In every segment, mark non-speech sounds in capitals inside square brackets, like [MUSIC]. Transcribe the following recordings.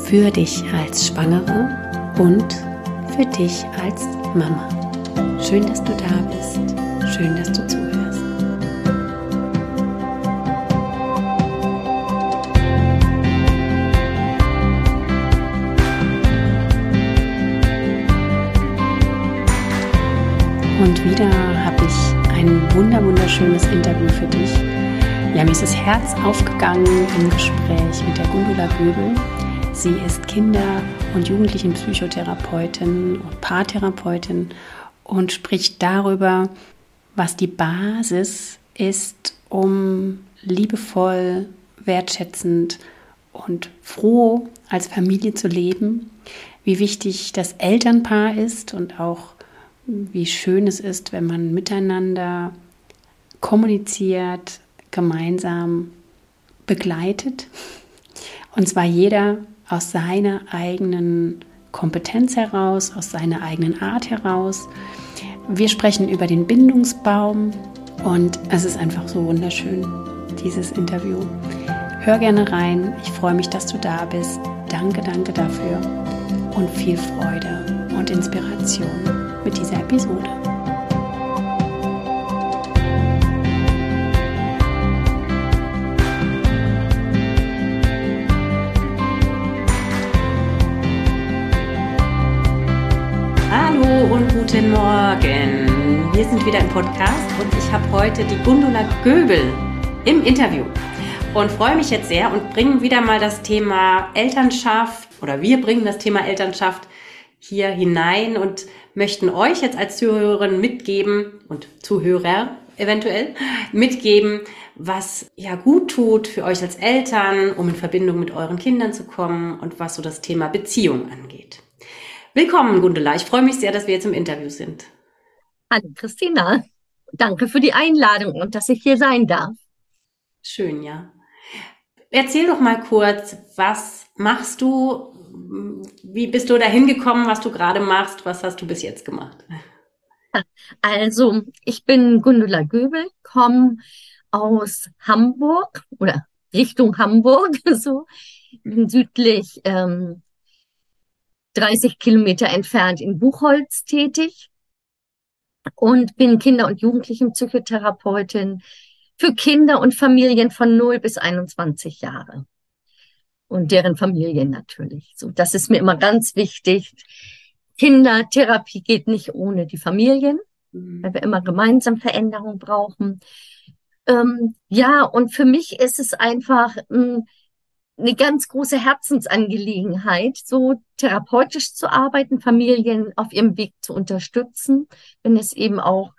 für dich als Schwangere und für dich als Mama. Schön, dass du da bist. Schön, dass du zuhörst. Und wieder habe ich ein wunder wunderschönes Interview für dich. Ja, mir ist das Herz aufgegangen im Gespräch mit der Gundula Göbel. Sie ist Kinder- und Jugendlichenpsychotherapeutin und Paartherapeutin und spricht darüber, was die Basis ist, um liebevoll, wertschätzend und froh als Familie zu leben, wie wichtig das Elternpaar ist und auch wie schön es ist, wenn man miteinander kommuniziert, gemeinsam begleitet. Und zwar jeder aus seiner eigenen Kompetenz heraus, aus seiner eigenen Art heraus. Wir sprechen über den Bindungsbaum und es ist einfach so wunderschön, dieses Interview. Hör gerne rein. Ich freue mich, dass du da bist. Danke, danke dafür und viel Freude und Inspiration mit dieser Episode. Guten Morgen. Wir sind wieder im Podcast und ich habe heute die Gundula Göbel im Interview und freue mich jetzt sehr und bringen wieder mal das Thema Elternschaft oder wir bringen das Thema Elternschaft hier hinein und möchten euch jetzt als Zuhörerin mitgeben und Zuhörer eventuell mitgeben, was ja gut tut für euch als Eltern, um in Verbindung mit euren Kindern zu kommen und was so das Thema Beziehung angeht. Willkommen, Gundela. Ich freue mich sehr, dass wir jetzt im Interview sind. Hallo, Christina. Danke für die Einladung und dass ich hier sein darf. Schön, ja. Erzähl doch mal kurz, was machst du? Wie bist du dahin gekommen, was du gerade machst? Was hast du bis jetzt gemacht? Also, ich bin Gundula Göbel, komme aus Hamburg oder Richtung Hamburg, [LAUGHS] so südlich ähm, 30 Kilometer entfernt in Buchholz tätig und bin Kinder- und Jugendlichenpsychotherapeutin für Kinder und Familien von 0 bis 21 Jahre. Und deren Familien natürlich. So, das ist mir immer ganz wichtig. Kindertherapie geht nicht ohne die Familien, mhm. weil wir immer gemeinsam Veränderung brauchen. Ähm, ja, und für mich ist es einfach, mh, hm, eine ganz große Herzensangelegenheit, so therapeutisch zu arbeiten, Familien auf ihrem Weg zu unterstützen, wenn es eben auch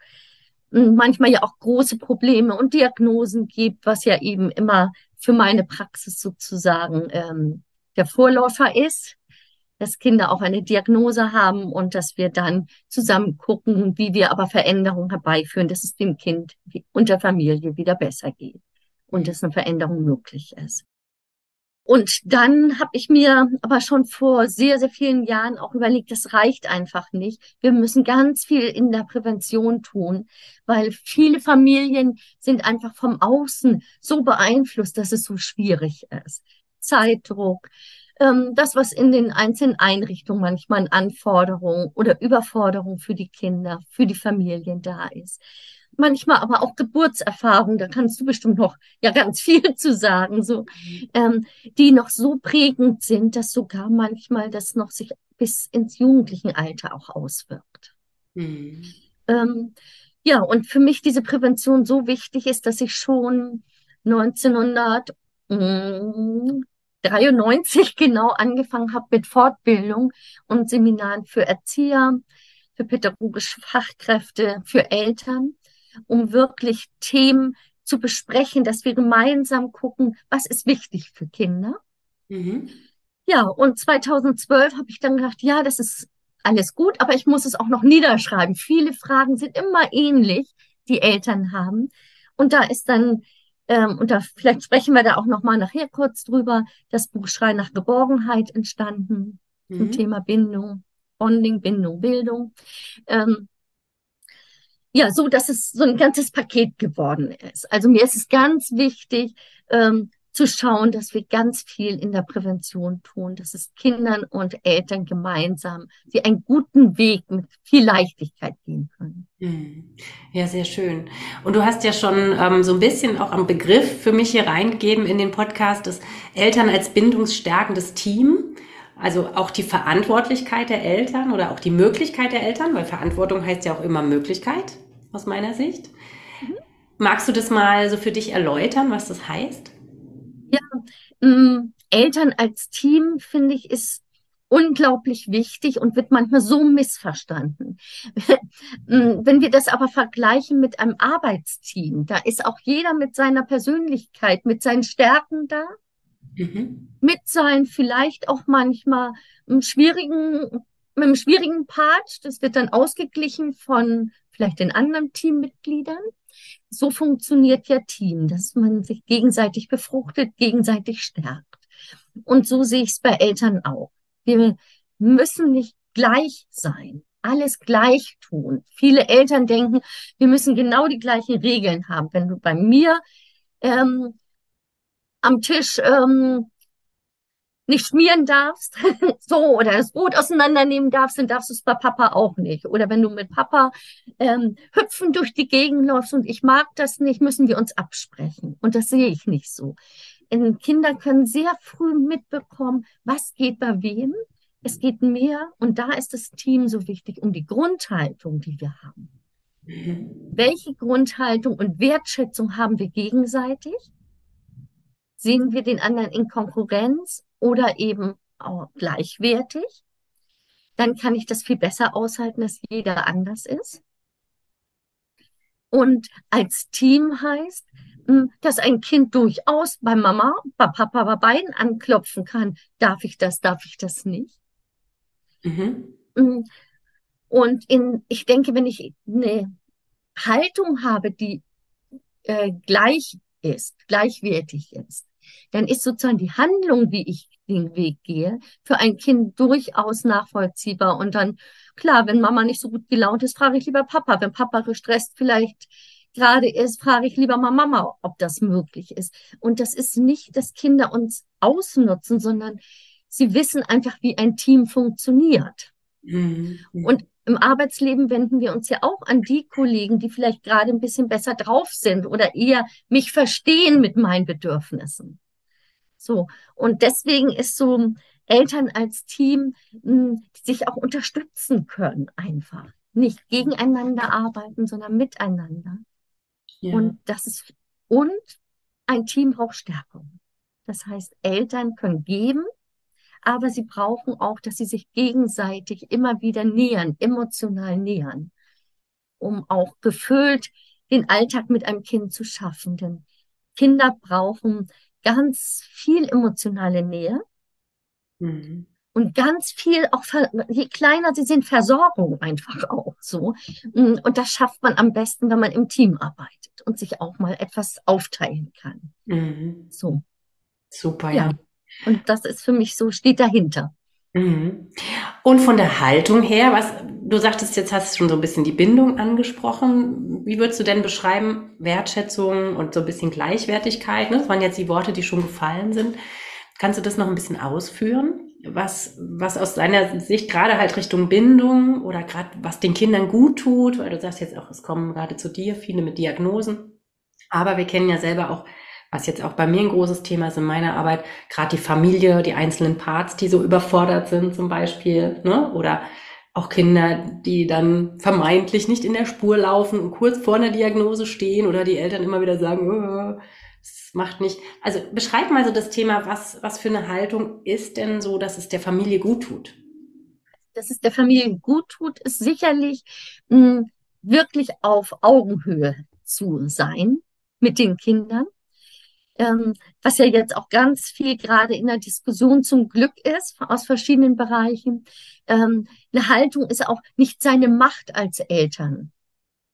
hm, manchmal ja auch große Probleme und Diagnosen gibt, was ja eben immer für meine Praxis sozusagen ähm, der Vorläufer ist, dass Kinder auch eine Diagnose haben und dass wir dann zusammen gucken, wie wir aber Veränderungen herbeiführen, dass es dem Kind und der Familie wieder besser geht und dass eine Veränderung möglich ist. Und dann habe ich mir aber schon vor sehr, sehr vielen Jahren auch überlegt, das reicht einfach nicht. Wir müssen ganz viel in der Prävention tun, weil viele Familien sind einfach vom Außen so beeinflusst, dass es so schwierig ist. Zeitdruck, ähm, das, was in den einzelnen Einrichtungen manchmal an Anforderungen oder Überforderung für die Kinder, für die Familien da ist manchmal aber auch Geburtserfahrung, da kannst du bestimmt noch ja ganz [LAUGHS] viel zu sagen, so, ähm, die noch so prägend sind, dass sogar manchmal das noch sich bis ins jugendlichen Alter auch auswirkt. Mhm. Ähm, ja, und für mich diese Prävention so wichtig ist, dass ich schon 1993 genau angefangen habe mit Fortbildung und Seminaren für Erzieher, für pädagogische Fachkräfte, für Eltern um wirklich Themen zu besprechen, dass wir gemeinsam gucken, was ist wichtig für Kinder. Mhm. Ja, und 2012 habe ich dann gedacht, ja, das ist alles gut, aber ich muss es auch noch niederschreiben. Viele Fragen sind immer ähnlich, die Eltern haben. Und da ist dann, ähm, und da vielleicht sprechen wir da auch noch mal nachher kurz drüber, das Buch Schrei nach Geborgenheit entstanden mhm. zum Thema Bindung, Bonding, Bindung, Bildung. Ähm, ja, so dass es so ein ganzes Paket geworden ist. Also mir ist es ganz wichtig, ähm, zu schauen, dass wir ganz viel in der Prävention tun, dass es Kindern und Eltern gemeinsam sie einen guten Weg mit viel Leichtigkeit gehen können. Hm. Ja, sehr schön. Und du hast ja schon ähm, so ein bisschen auch am Begriff für mich hier reingegeben in den Podcast, dass Eltern als bindungsstärkendes Team, also auch die Verantwortlichkeit der Eltern oder auch die Möglichkeit der Eltern, weil Verantwortung heißt ja auch immer Möglichkeit aus meiner Sicht. Mhm. Magst du das mal so für dich erläutern, was das heißt? Ähm, Eltern als Team, finde ich, ist unglaublich wichtig und wird manchmal so missverstanden. [LAUGHS] Mm, wenn wir das aber vergleichen mit einem Arbeitsteam, da ist auch jeder mit seiner Persönlichkeit, mit seinen Stärken da, mhm. mit seinen vielleicht auch manchmal einem schwierigen, mit einem schwierigen Part. Das wird dann ausgeglichen von vielleicht den anderen Teammitgliedern so funktioniert ja Team, dass man sich gegenseitig befruchtet, gegenseitig stärkt. Und so sehe ich es bei Eltern auch. Wir müssen nicht gleich sein, alles gleich tun. Viele Eltern denken, wir müssen genau die gleichen Regeln haben. Wenn du bei mir ähm, am Tisch ähm, nicht schmieren darfst, [LAUGHS] so, oder das Brot auseinandernehmen darfst, dann darfst du es bei Papa auch nicht. Oder wenn du mit Papa ähm, hüpfen durch die Gegend läufst und ich mag das nicht, müssen wir uns absprechen. Und das sehe ich nicht so. Und Kinder können sehr früh mitbekommen, was geht bei wem. Es geht mehr, und da ist das Team so wichtig, um die Grundhaltung, die wir haben. Welche Grundhaltung und Wertschätzung haben wir gegenseitig? Sehen wir den anderen in Konkurrenz oder eben auch gleichwertig? Dann kann ich das viel besser aushalten, dass jeder anders ist. Und als Team heißt, hm, dass ein Kind durchaus bei Mama, bei Papa, bei beiden anklopfen kann. Darf ich das, darf ich das nicht? Mhm. Hm, und in, ich denke, wenn ich eine Haltung habe, die äh, gleich ist, gleichwertig ist, dann ist sozusagen die Handlung, wie ich den Weg gehe, für ein Kind durchaus nachvollziehbar. Und dann, klar, wenn Mama nicht so gut gelaunt ist, frage ich lieber Papa. Wenn Papa gestresst vielleicht gerade ist, frage ich lieber mal Mama, ob das möglich ist. Und das ist nicht, dass Kinder uns ausnutzen, sondern sie wissen einfach, wie ein Team funktioniert. Mhm. Und im Arbeitsleben wenden wir uns ja auch an die Kollegen, die vielleicht gerade ein bisschen besser drauf sind oder eher mich verstehen mit meinen Bedürfnissen. So. Und deswegen ist so Eltern als Team, hm, die sich auch unterstützen können, einfach. Nicht gegeneinander arbeiten, sondern miteinander. Ja. Und das ist, und ein Team braucht Stärkung. Das heißt, Eltern können geben, aber sie brauchen auch, dass sie sich gegenseitig immer wieder nähern, emotional nähern, um auch gefüllt den Alltag mit einem Kind zu schaffen. Denn Kinder brauchen ganz viel emotionale Nähe mhm. und ganz viel auch, je kleiner sie sind, Versorgung einfach auch so. Mm, und das schafft man am besten, wenn man im Team arbeitet und sich auch mal etwas aufteilen kann. Mhm. So. Super, ja. ja. Und das ist für mich so, steht dahinter. Mhm. Und von der Haltung her, was du sagtest, jetzt hast du schon so ein bisschen die Bindung angesprochen. Wie würdest du denn beschreiben, Wertschätzung und so ein bisschen Gleichwertigkeit? Ne? Das waren jetzt die Worte, die schon gefallen sind. Kannst du das noch ein bisschen ausführen? Was, was aus deiner Sicht gerade halt Richtung Bindung oder gerade was den Kindern gut tut, weil du sagst jetzt auch, es kommen gerade zu dir viele mit Diagnosen. Aber wir kennen ja selber auch was jetzt auch bei mir ein großes Thema ist in meiner Arbeit, gerade die Familie, die einzelnen Parts, die so überfordert sind zum Beispiel, ne? oder auch Kinder, die dann vermeintlich nicht in der Spur laufen und kurz vor einer Diagnose stehen oder die Eltern immer wieder sagen, oh, das macht nicht. Also beschreib mal so das Thema, was, was für eine Haltung ist denn so, dass es der Familie gut tut? Dass es der Familie gut tut, ist sicherlich mh, hm, wirklich auf Augenhöhe zu sein mit den Kindern ähm, was ja jetzt auch ganz viel gerade in der Diskussion zum Glück ist, aus verschiedenen Bereichen. Ähm, eine Haltung ist auch nicht seine Macht als Eltern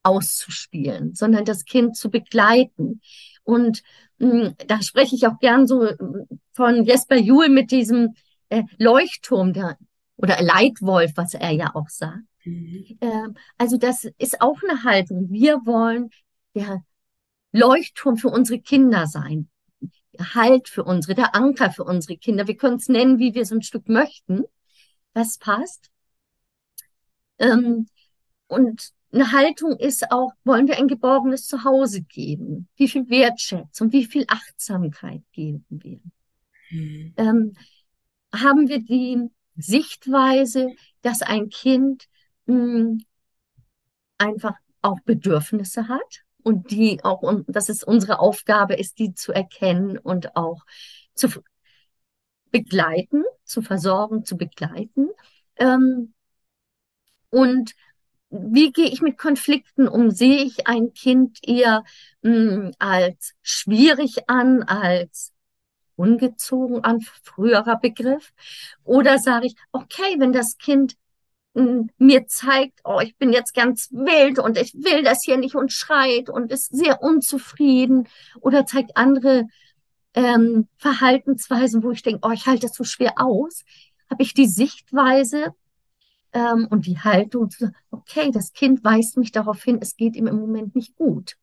auszuspielen, sondern das Kind zu begleiten. Und mh, hm, da spreche ich auch gern so hm, von Jesper Juhl mit diesem äh, Leuchtturm der, oder Leitwolf, was er ja auch sagt. Mhm. Ähm, also das ist auch eine Haltung. Wir wollen der Leuchtturm für unsere Kinder sein. Halt für unsere, der Anker für unsere Kinder. Wir können es nennen, wie wir es ein Stück möchten. Das passt. Ähm, und eine Haltung ist auch, wollen wir ein geborgenes Zuhause geben? Wie viel Wertschätzung, wie viel Achtsamkeit geben wir? Mhm. Ähm, haben wir die Sichtweise, dass ein Kind mh, hm, einfach auch Bedürfnisse hat und die auch, und dass es unsere Aufgabe ist, die zu erkennen und auch zu begleiten, zu versorgen, zu begleiten. Ähm, und wie gehe ich mit Konflikten um? Sehe ich ein Kind eher mh, hm, als schwierig an, als ungezogen an, früherer Begriff? Oder sage ich, okay, wenn das Kind mir zeigt, oh, ich bin jetzt ganz wild und ich will das hier nicht und schreit und ist sehr unzufrieden oder zeigt andere ähm, Verhaltensweisen, wo ich denke, oh, ich halte das so schwer aus, habe ich die Sichtweise, ähm, und die Haltung zu sagen, okay, das Kind weist mich darauf hin, es geht ihm im Moment nicht gut.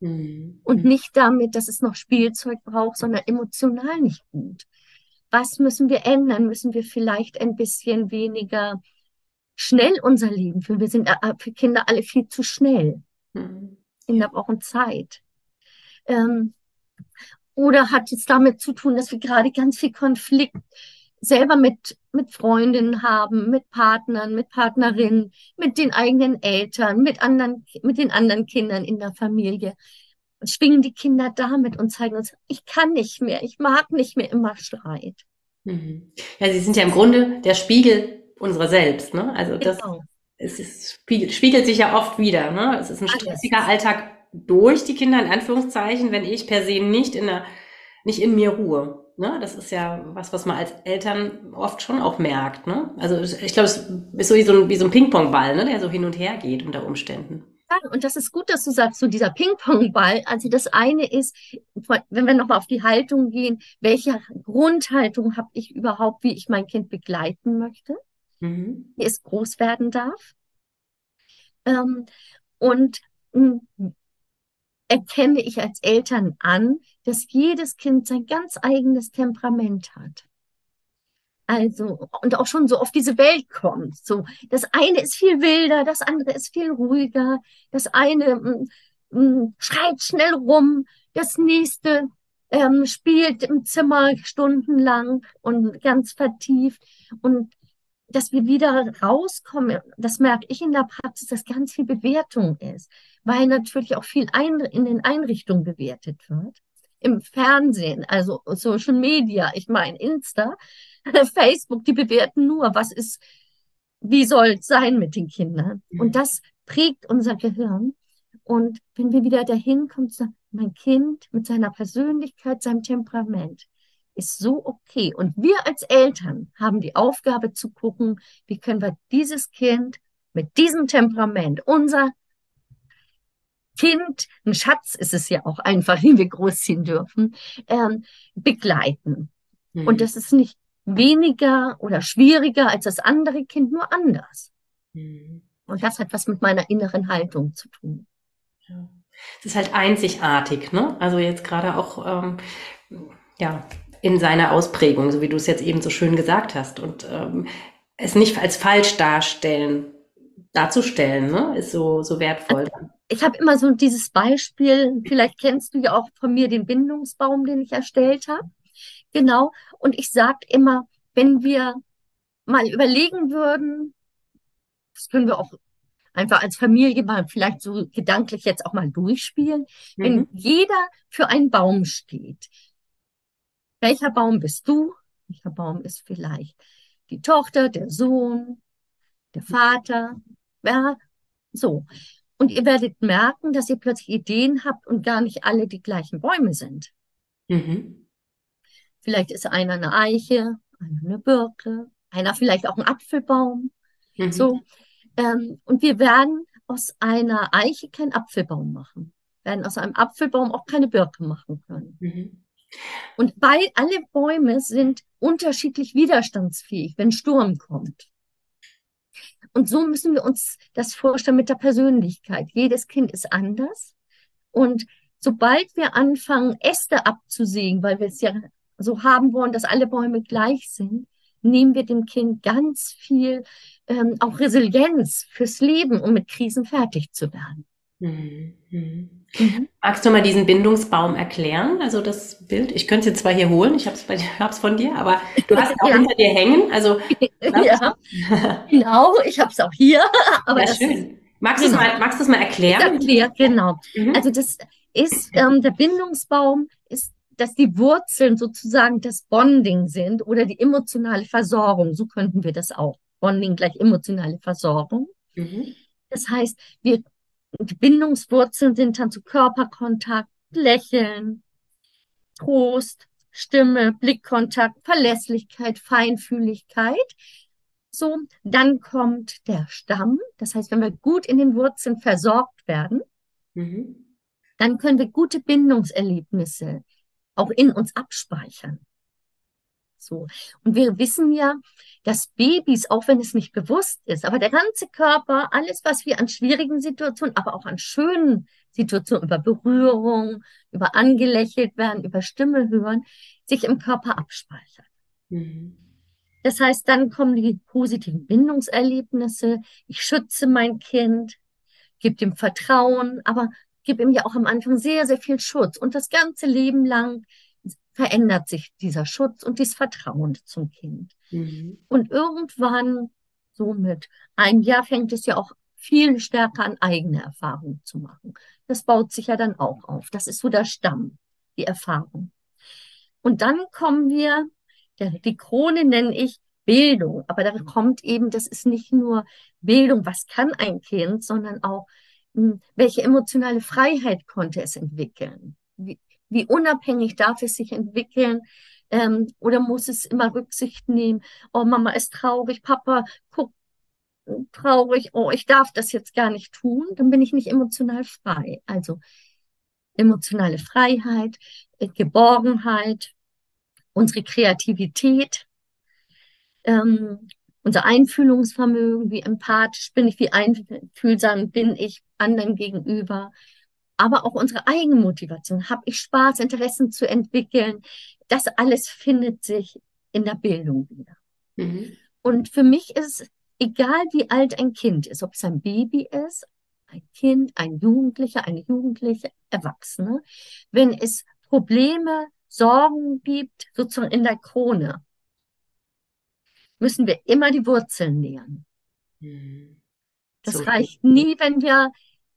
Mhm. Und nicht damit, dass es noch Spielzeug braucht, sondern emotional nicht gut. Was müssen wir ändern? Müssen wir vielleicht ein bisschen weniger schnell unser Leben führen? Wir sind äh, für Kinder alle viel zu schnell. Mhm. Kinder brauchen Zeit. Ähm, oder hat es damit zu tun, dass wir gerade ganz viel Konflikt selber mit, mit Freundinnen haben, mit Partnern, mit Partnerinnen, mit den eigenen Eltern, mit anderen, mit den anderen Kindern in der Familie. Und schwingen die Kinder damit und zeigen uns, ich kann nicht mehr, ich mag nicht mehr immer Streit. Mhm. Ja, sie sind ja im Grunde der Spiegel unserer selbst, ne? Also das, genau. es ist, spiegelt, spiegelt sich ja oft wieder, ne? Es ist ein stressiger Alltag durch die Kinder, in Anführungszeichen, wenn ich per se nicht in der, nicht in mir ruhe. Ne? Das ist ja was, was man als Eltern oft schon auch merkt. Ne? Also ich glaube, es ist so wie so ein, wie so ein Ping-Pong-Ball, ne? der so hin und her geht unter Umständen. Ja, und das ist gut, dass du sagst, so dieser Ping-Pong-Ball. Also das eine ist, wenn wir nochmal auf die Haltung gehen, welche Grundhaltung habe ich überhaupt, wie ich mein Kind begleiten möchte, mhm. wie es groß werden darf. Ähm, und mh, hm, erkenne ich als Eltern an, dass jedes Kind sein ganz eigenes Temperament hat. Also, und auch schon so auf diese Welt kommt. So, das eine ist viel wilder, das andere ist viel ruhiger, das eine m, mm, m, mm, schreit schnell rum, das nächste ähm, spielt im Zimmer stundenlang und ganz vertieft. Und dass wir wieder rauskommen, das merke ich in der Praxis, dass ganz viel Bewertung ist, weil natürlich auch viel ein, in den Einrichtungen bewertet wird. Im Fernsehen, also Social Media, ich meine Insta, [LAUGHS] Facebook, die bewerten nur, was ist, wie soll es sein mit den Kindern. Mhm. Und das prägt unser Gehirn. Und wenn wir wieder dahin kommen, mein Kind mit seiner Persönlichkeit, seinem Temperament, ist so okay. Und wir als Eltern haben die Aufgabe zu gucken, wie können wir dieses Kind mit diesem Temperament, unser Kind, ein Schatz ist es ja auch einfach, [LAUGHS] den wir großziehen dürfen, ähm, begleiten. Mhm. Und das ist nicht weniger oder schwieriger als das andere Kind, nur anders. Mhm. Und das hat was mit meiner inneren Haltung zu tun. Ja. Es ist halt einzigartig, ne? Also jetzt gerade auch, ähm, ja, in seiner Ausprägung, so wie du es jetzt eben so schön gesagt hast. Und ähm, es nicht als falsch darstellen, darzustellen, ne, ist so, so wertvoll. Also, ich habe immer so dieses Beispiel, vielleicht kennst du ja auch von mir den Bindungsbaum, den ich erstellt habe. Genau. Und ich sage immer, wenn wir mal überlegen würden, das können wir auch einfach als Familie mal vielleicht so gedanklich jetzt auch mal durchspielen, mhm. wenn jeder für einen Baum steht, welcher Baum bist du? Welcher Baum ist vielleicht die Tochter, der Sohn, der Vater? Ja, so. Und ihr werdet merken, dass ihr plötzlich Ideen habt und gar nicht alle die gleichen Bäume sind. Mhm. Vielleicht ist einer eine Eiche, einer eine Birke, einer vielleicht auch ein Apfelbaum. Mhm. So. Ähm, und wir werden aus einer Eiche keinen Apfelbaum machen. Wir werden aus einem Apfelbaum auch keine Birke machen können. Mhm. Und bei, alle Bäume sind unterschiedlich widerstandsfähig, wenn Sturm kommt. Und so müssen wir uns das vorstellen mit der Persönlichkeit. Jedes Kind ist anders. Und sobald wir anfangen, Äste abzusägen, weil wir es ja so haben wollen, dass alle Bäume gleich sind, nehmen wir dem Kind ganz viel ähm, auch Resilienz fürs Leben, um mit Krisen fertig zu werden. Mhm. Mhm. Magst du mal diesen Bindungsbaum erklären? Also das Bild, ich könnte es jetzt zwar hier holen, ich habe es [LAUGHS] von dir, aber du hast es auch ja. hinter dir hängen. Also [LAUGHS] ja, [LAUGHS] genau, ich habe es auch hier. Aber ja, schön. Magst genau. du es mal, mal erklären? Erklären, genau. Mhm. Also das ist ähm, der Bindungsbaum ist dass die Wurzeln sozusagen das Bonding sind oder die emotionale Versorgung. So könnten wir das auch. Bonding gleich emotionale Versorgung. Mhm. Das heißt, wir, die Bindungswurzeln sind dann zu Körperkontakt, Lächeln, Trost, Stimme, Blickkontakt, Verlässlichkeit, Feinfühligkeit. So, dann kommt der Stamm. Das heißt, wenn wir gut in den Wurzeln versorgt werden, mhm. dann können wir gute Bindungserlebnisse auch in uns abspeichern. So. Und wir wissen ja, dass Babys, auch wenn es nicht bewusst ist, aber der ganze Körper, alles, was wir an schwierigen Situationen, aber auch an schönen Situationen, über Berührung, über angelächelt werden, über Stimme hören, sich im Körper abspeichert. Mhm. Das heißt, dann kommen die positiven Bindungserlebnisse. Ich schütze mein Kind, gebe ihm Vertrauen, aber gebe ihm ja auch am Anfang sehr, sehr viel Schutz. Und das ganze Leben lang verändert sich dieser Schutz und dieses Vertrauen zum Kind. Mhm. Und irgendwann, so mit einem Jahr, fängt es ja auch viel stärker an eigene Erfahrungen zu machen. Das baut sich ja dann auch auf. Das ist so der Stamm, die Erfahrung. Und dann kommen wir, die Krone nenne ich Bildung. Aber da kommt eben, das ist nicht nur Bildung, was kann ein Kind, sondern auch hm, welche emotionale Freiheit konnte es entwickeln? Wie, wie unabhängig darf es sich entwickeln? Ähm, oder muss es immer Rücksicht nehmen? Oh, Mama ist traurig, Papa guckt traurig, oh, ich darf das jetzt gar nicht tun, dann bin ich nicht emotional frei. Also emotionale Freiheit, äh, Geborgenheit, unsere Kreativität, ähm, unser Einfühlungsvermögen, wie empathisch bin ich, wie einfühlsam bin ich anderen gegenüber, aber auch unsere Eigenmotivation. Habe ich Spaß, Interessen zu entwickeln? Das alles findet sich in der Bildung wieder. Mhm. Und für mich ist egal, wie alt ein Kind ist, ob es ein Baby ist, ein Kind, ein Jugendlicher, eine Jugendliche, Erwachsene, wenn es Probleme, Sorgen gibt, sozusagen in der Krone, müssen wir immer die Wurzeln nähern. Mhm. Das so. reicht nie, wenn wir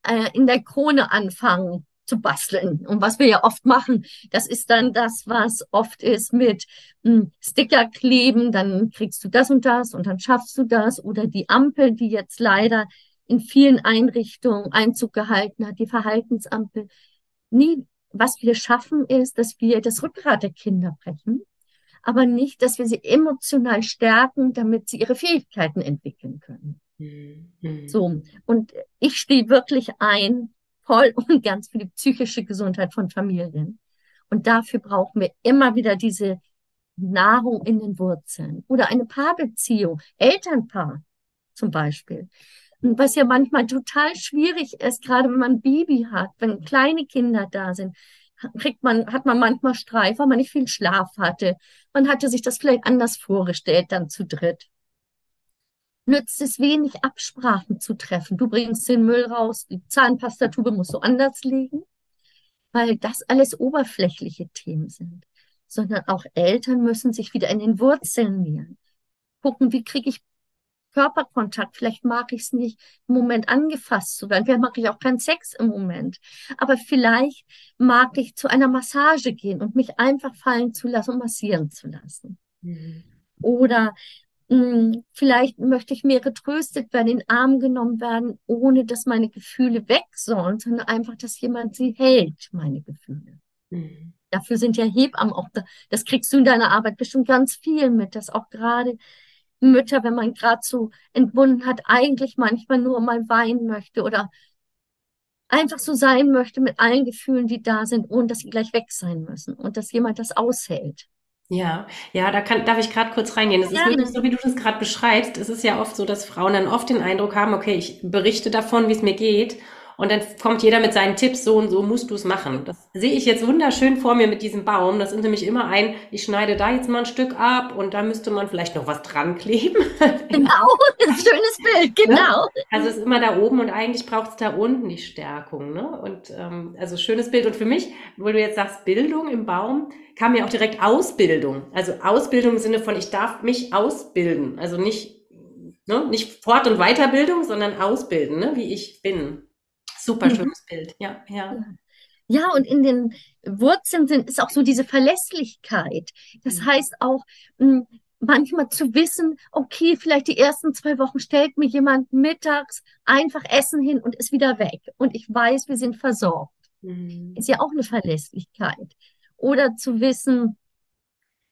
äh, in der Krone anfangen zu basteln. Und was wir ja oft machen, das ist dann das, was oft ist mit hm, Sticker kleben, dann kriegst du das und das und dann schaffst du das. Oder die Ampel, die jetzt leider in vielen Einrichtungen Einzug gehalten hat, die Verhaltensampel. Nie, was wir schaffen, ist, dass wir das Rückgrat der Kinder brechen aber nicht, dass wir sie emotional stärken, damit sie ihre Fähigkeiten entwickeln können. Mhm. So. Und ich stehe wirklich ein, voll [LAUGHS] und ganz für die psychische Gesundheit von Familien. Und dafür brauchen wir immer wieder diese Nahrung in den Wurzeln oder eine Paarbeziehung, Elternpaar zum Beispiel. Was ja manchmal total schwierig ist, gerade wenn man ein Baby hat, wenn kleine Kinder da sind, kriegt man, hat man manchmal Streif, weil man nicht viel Schlaf hatte. Man hatte sich das vielleicht anders vorgestellt, dann zu dritt. Nützt es wenig, Absprachen zu treffen. Du bringst den Müll raus, die Zahnpastatube musst du anders legen, weil das alles oberflächliche Themen sind. Sondern auch Eltern müssen sich wieder in den Wurzeln nähern. Gucken, wie kriege ich Körperkontakt. Vielleicht mag ich es nicht, im Moment angefasst zu werden. Vielleicht mag ich auch keinen Sex im Moment. Aber vielleicht mag ich zu einer Massage gehen und mich einfach fallen zu lassen und massieren zu lassen. Mhm. Oder mh, hm, vielleicht möchte ich mehr getröstet werden, in den Arm genommen werden, ohne dass meine Gefühle weg sollen, sondern einfach, dass jemand sie hält, meine Gefühle. Mhm. Dafür sind ja Hebammen auch da. Das kriegst du in deiner Arbeit bestimmt ganz viel mit, dass auch gerade Mütter, wenn man gerade so entbunden hat, eigentlich manchmal nur mal weinen möchte oder einfach so sein möchte mit allen Gefühlen, die da sind, ohne dass sie gleich weg sein müssen und dass jemand das aushält. Ja, ja, da kann, darf ich gerade kurz reingehen. Das ist Gerne. wirklich so, wie du das gerade beschreibst. Es ist ja oft so, dass Frauen dann oft den Eindruck haben, okay, ich berichte davon, wie es mir geht. Und dann kommt jeder mit seinen Tipps, so und so musst du es machen. Das sehe ich jetzt wunderschön vor mir mit diesem Baum. Das ist nämlich immer ein, ich schneide da jetzt mal ein Stück ab und da müsste man vielleicht noch was dran kleben. [LAUGHS] Genau, ein schönes Bild, genau. Also es ist immer da oben und eigentlich braucht es da unten die Stärkung. Ne? Und ähm, also schönes Bild. Und für mich, wo du jetzt sagst, Bildung im Baum, kam mir auch direkt Ausbildung. Also Ausbildung im Sinne von, ich darf mich ausbilden. Also nicht, ne, nicht Fort- und Weiterbildung, sondern ausbilden, ne, wie ich bin. Super Mhm. schönes Bild. Ja, ja. Ja, und in den Wurzeln sind, ist auch so diese Verlässlichkeit. Das Mhm. heißt auch, mh, manchmal zu wissen, okay, vielleicht die ersten zwei Wochen stellt mir jemand mittags einfach Essen hin und ist wieder weg. Und ich weiß, wir sind versorgt. Mhm. Ist ja auch eine Verlässlichkeit. Oder zu wissen,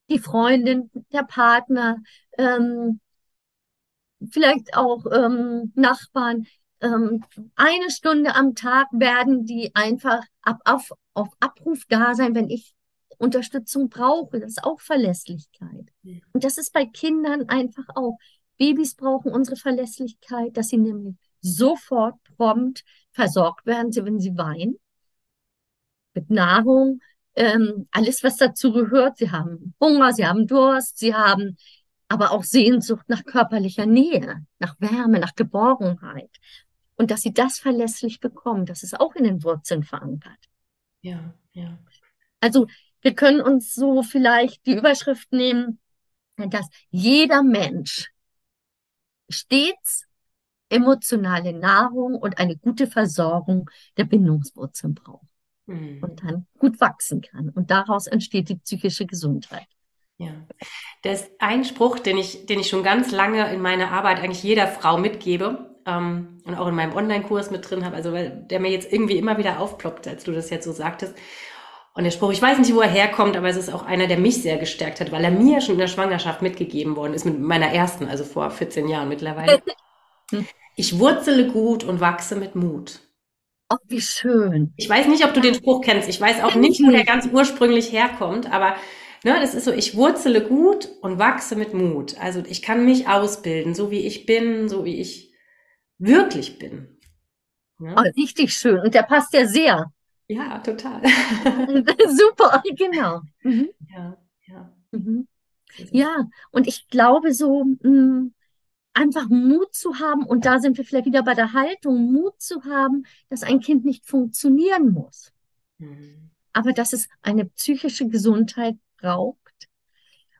die Freundin, der Partner, ähm, vielleicht auch ähm, Nachbarn, ähm, eine Stunde am Tag werden die einfach ab, auf, auf Abruf da sein, wenn ich Unterstützung brauche. Das ist auch Verlässlichkeit. Und das ist bei Kindern einfach auch. Babys brauchen unsere Verlässlichkeit, dass sie nämlich sofort prompt versorgt werden, wenn sie weinen, mit Nahrung, ähm, alles, was dazu gehört. Sie haben Hunger, sie haben Durst, sie haben aber auch Sehnsucht nach körperlicher Nähe, nach Wärme, nach Geborgenheit. Und dass sie das verlässlich bekommen, das ist auch in den Wurzeln verankert. Ja, ja. Also wir können uns so vielleicht die Überschrift nehmen, dass jeder Mensch stets emotionale Nahrung und eine gute Versorgung der Bindungswurzeln braucht Mhm. und dann gut wachsen kann. Und daraus entsteht die psychische Gesundheit. Ja. Das ist ein Spruch, den ich, den ich schon ganz lange in meiner Arbeit eigentlich jeder Frau mitgebe ähm, und auch in meinem Online-Kurs mit drin habe, also weil der mir jetzt irgendwie immer wieder aufploppt, als du das jetzt so sagtest. Und der Spruch, ich weiß nicht, wo er herkommt, aber es ist auch einer, der mich sehr gestärkt hat, weil er mir schon in der Schwangerschaft mitgegeben worden ist, mit meiner ersten, also vor 14 Jahren mittlerweile. [LAUGHS] Ich wurzele gut und wachse mit Mut. Oh, wie schön. Ich weiß nicht, ob du den Spruch kennst. Ich weiß auch nicht, ich wo der ganz ursprünglich herkommt, aber ne, das ist so, ich wurzele gut und wachse mit Mut. Also ich kann mich ausbilden, so wie ich bin, so wie ich wirklich bin. Oh, Ja, richtig schön. Und der passt ja sehr. ja total. [LAUGHS] Super, genau. Mhm. Ja, ja. Mhm. Ja, und ich glaube so, mh, einfach Mut zu haben, und da sind wir vielleicht wieder bei der Haltung, Mut zu haben, dass ein Kind nicht funktionieren muss, Mhm. aber dass es eine psychische Gesundheit braucht,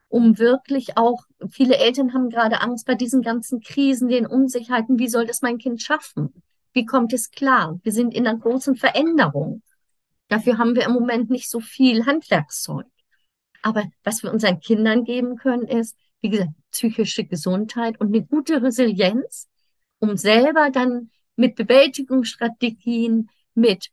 um wirklich auch, viele Eltern haben gerade Angst bei diesen ganzen Krisen, den Unsicherheiten, wie soll das mein Kind schaffen? Wie kommt es klar? Wir sind in einer großen Veränderung. Dafür haben wir im Moment nicht so viel Handwerkszeug. Aber was wir unseren Kindern geben können, ist, wie gesagt, psychische Gesundheit und eine gute Resilienz, um selber dann mit Bewältigungsstrategien, mit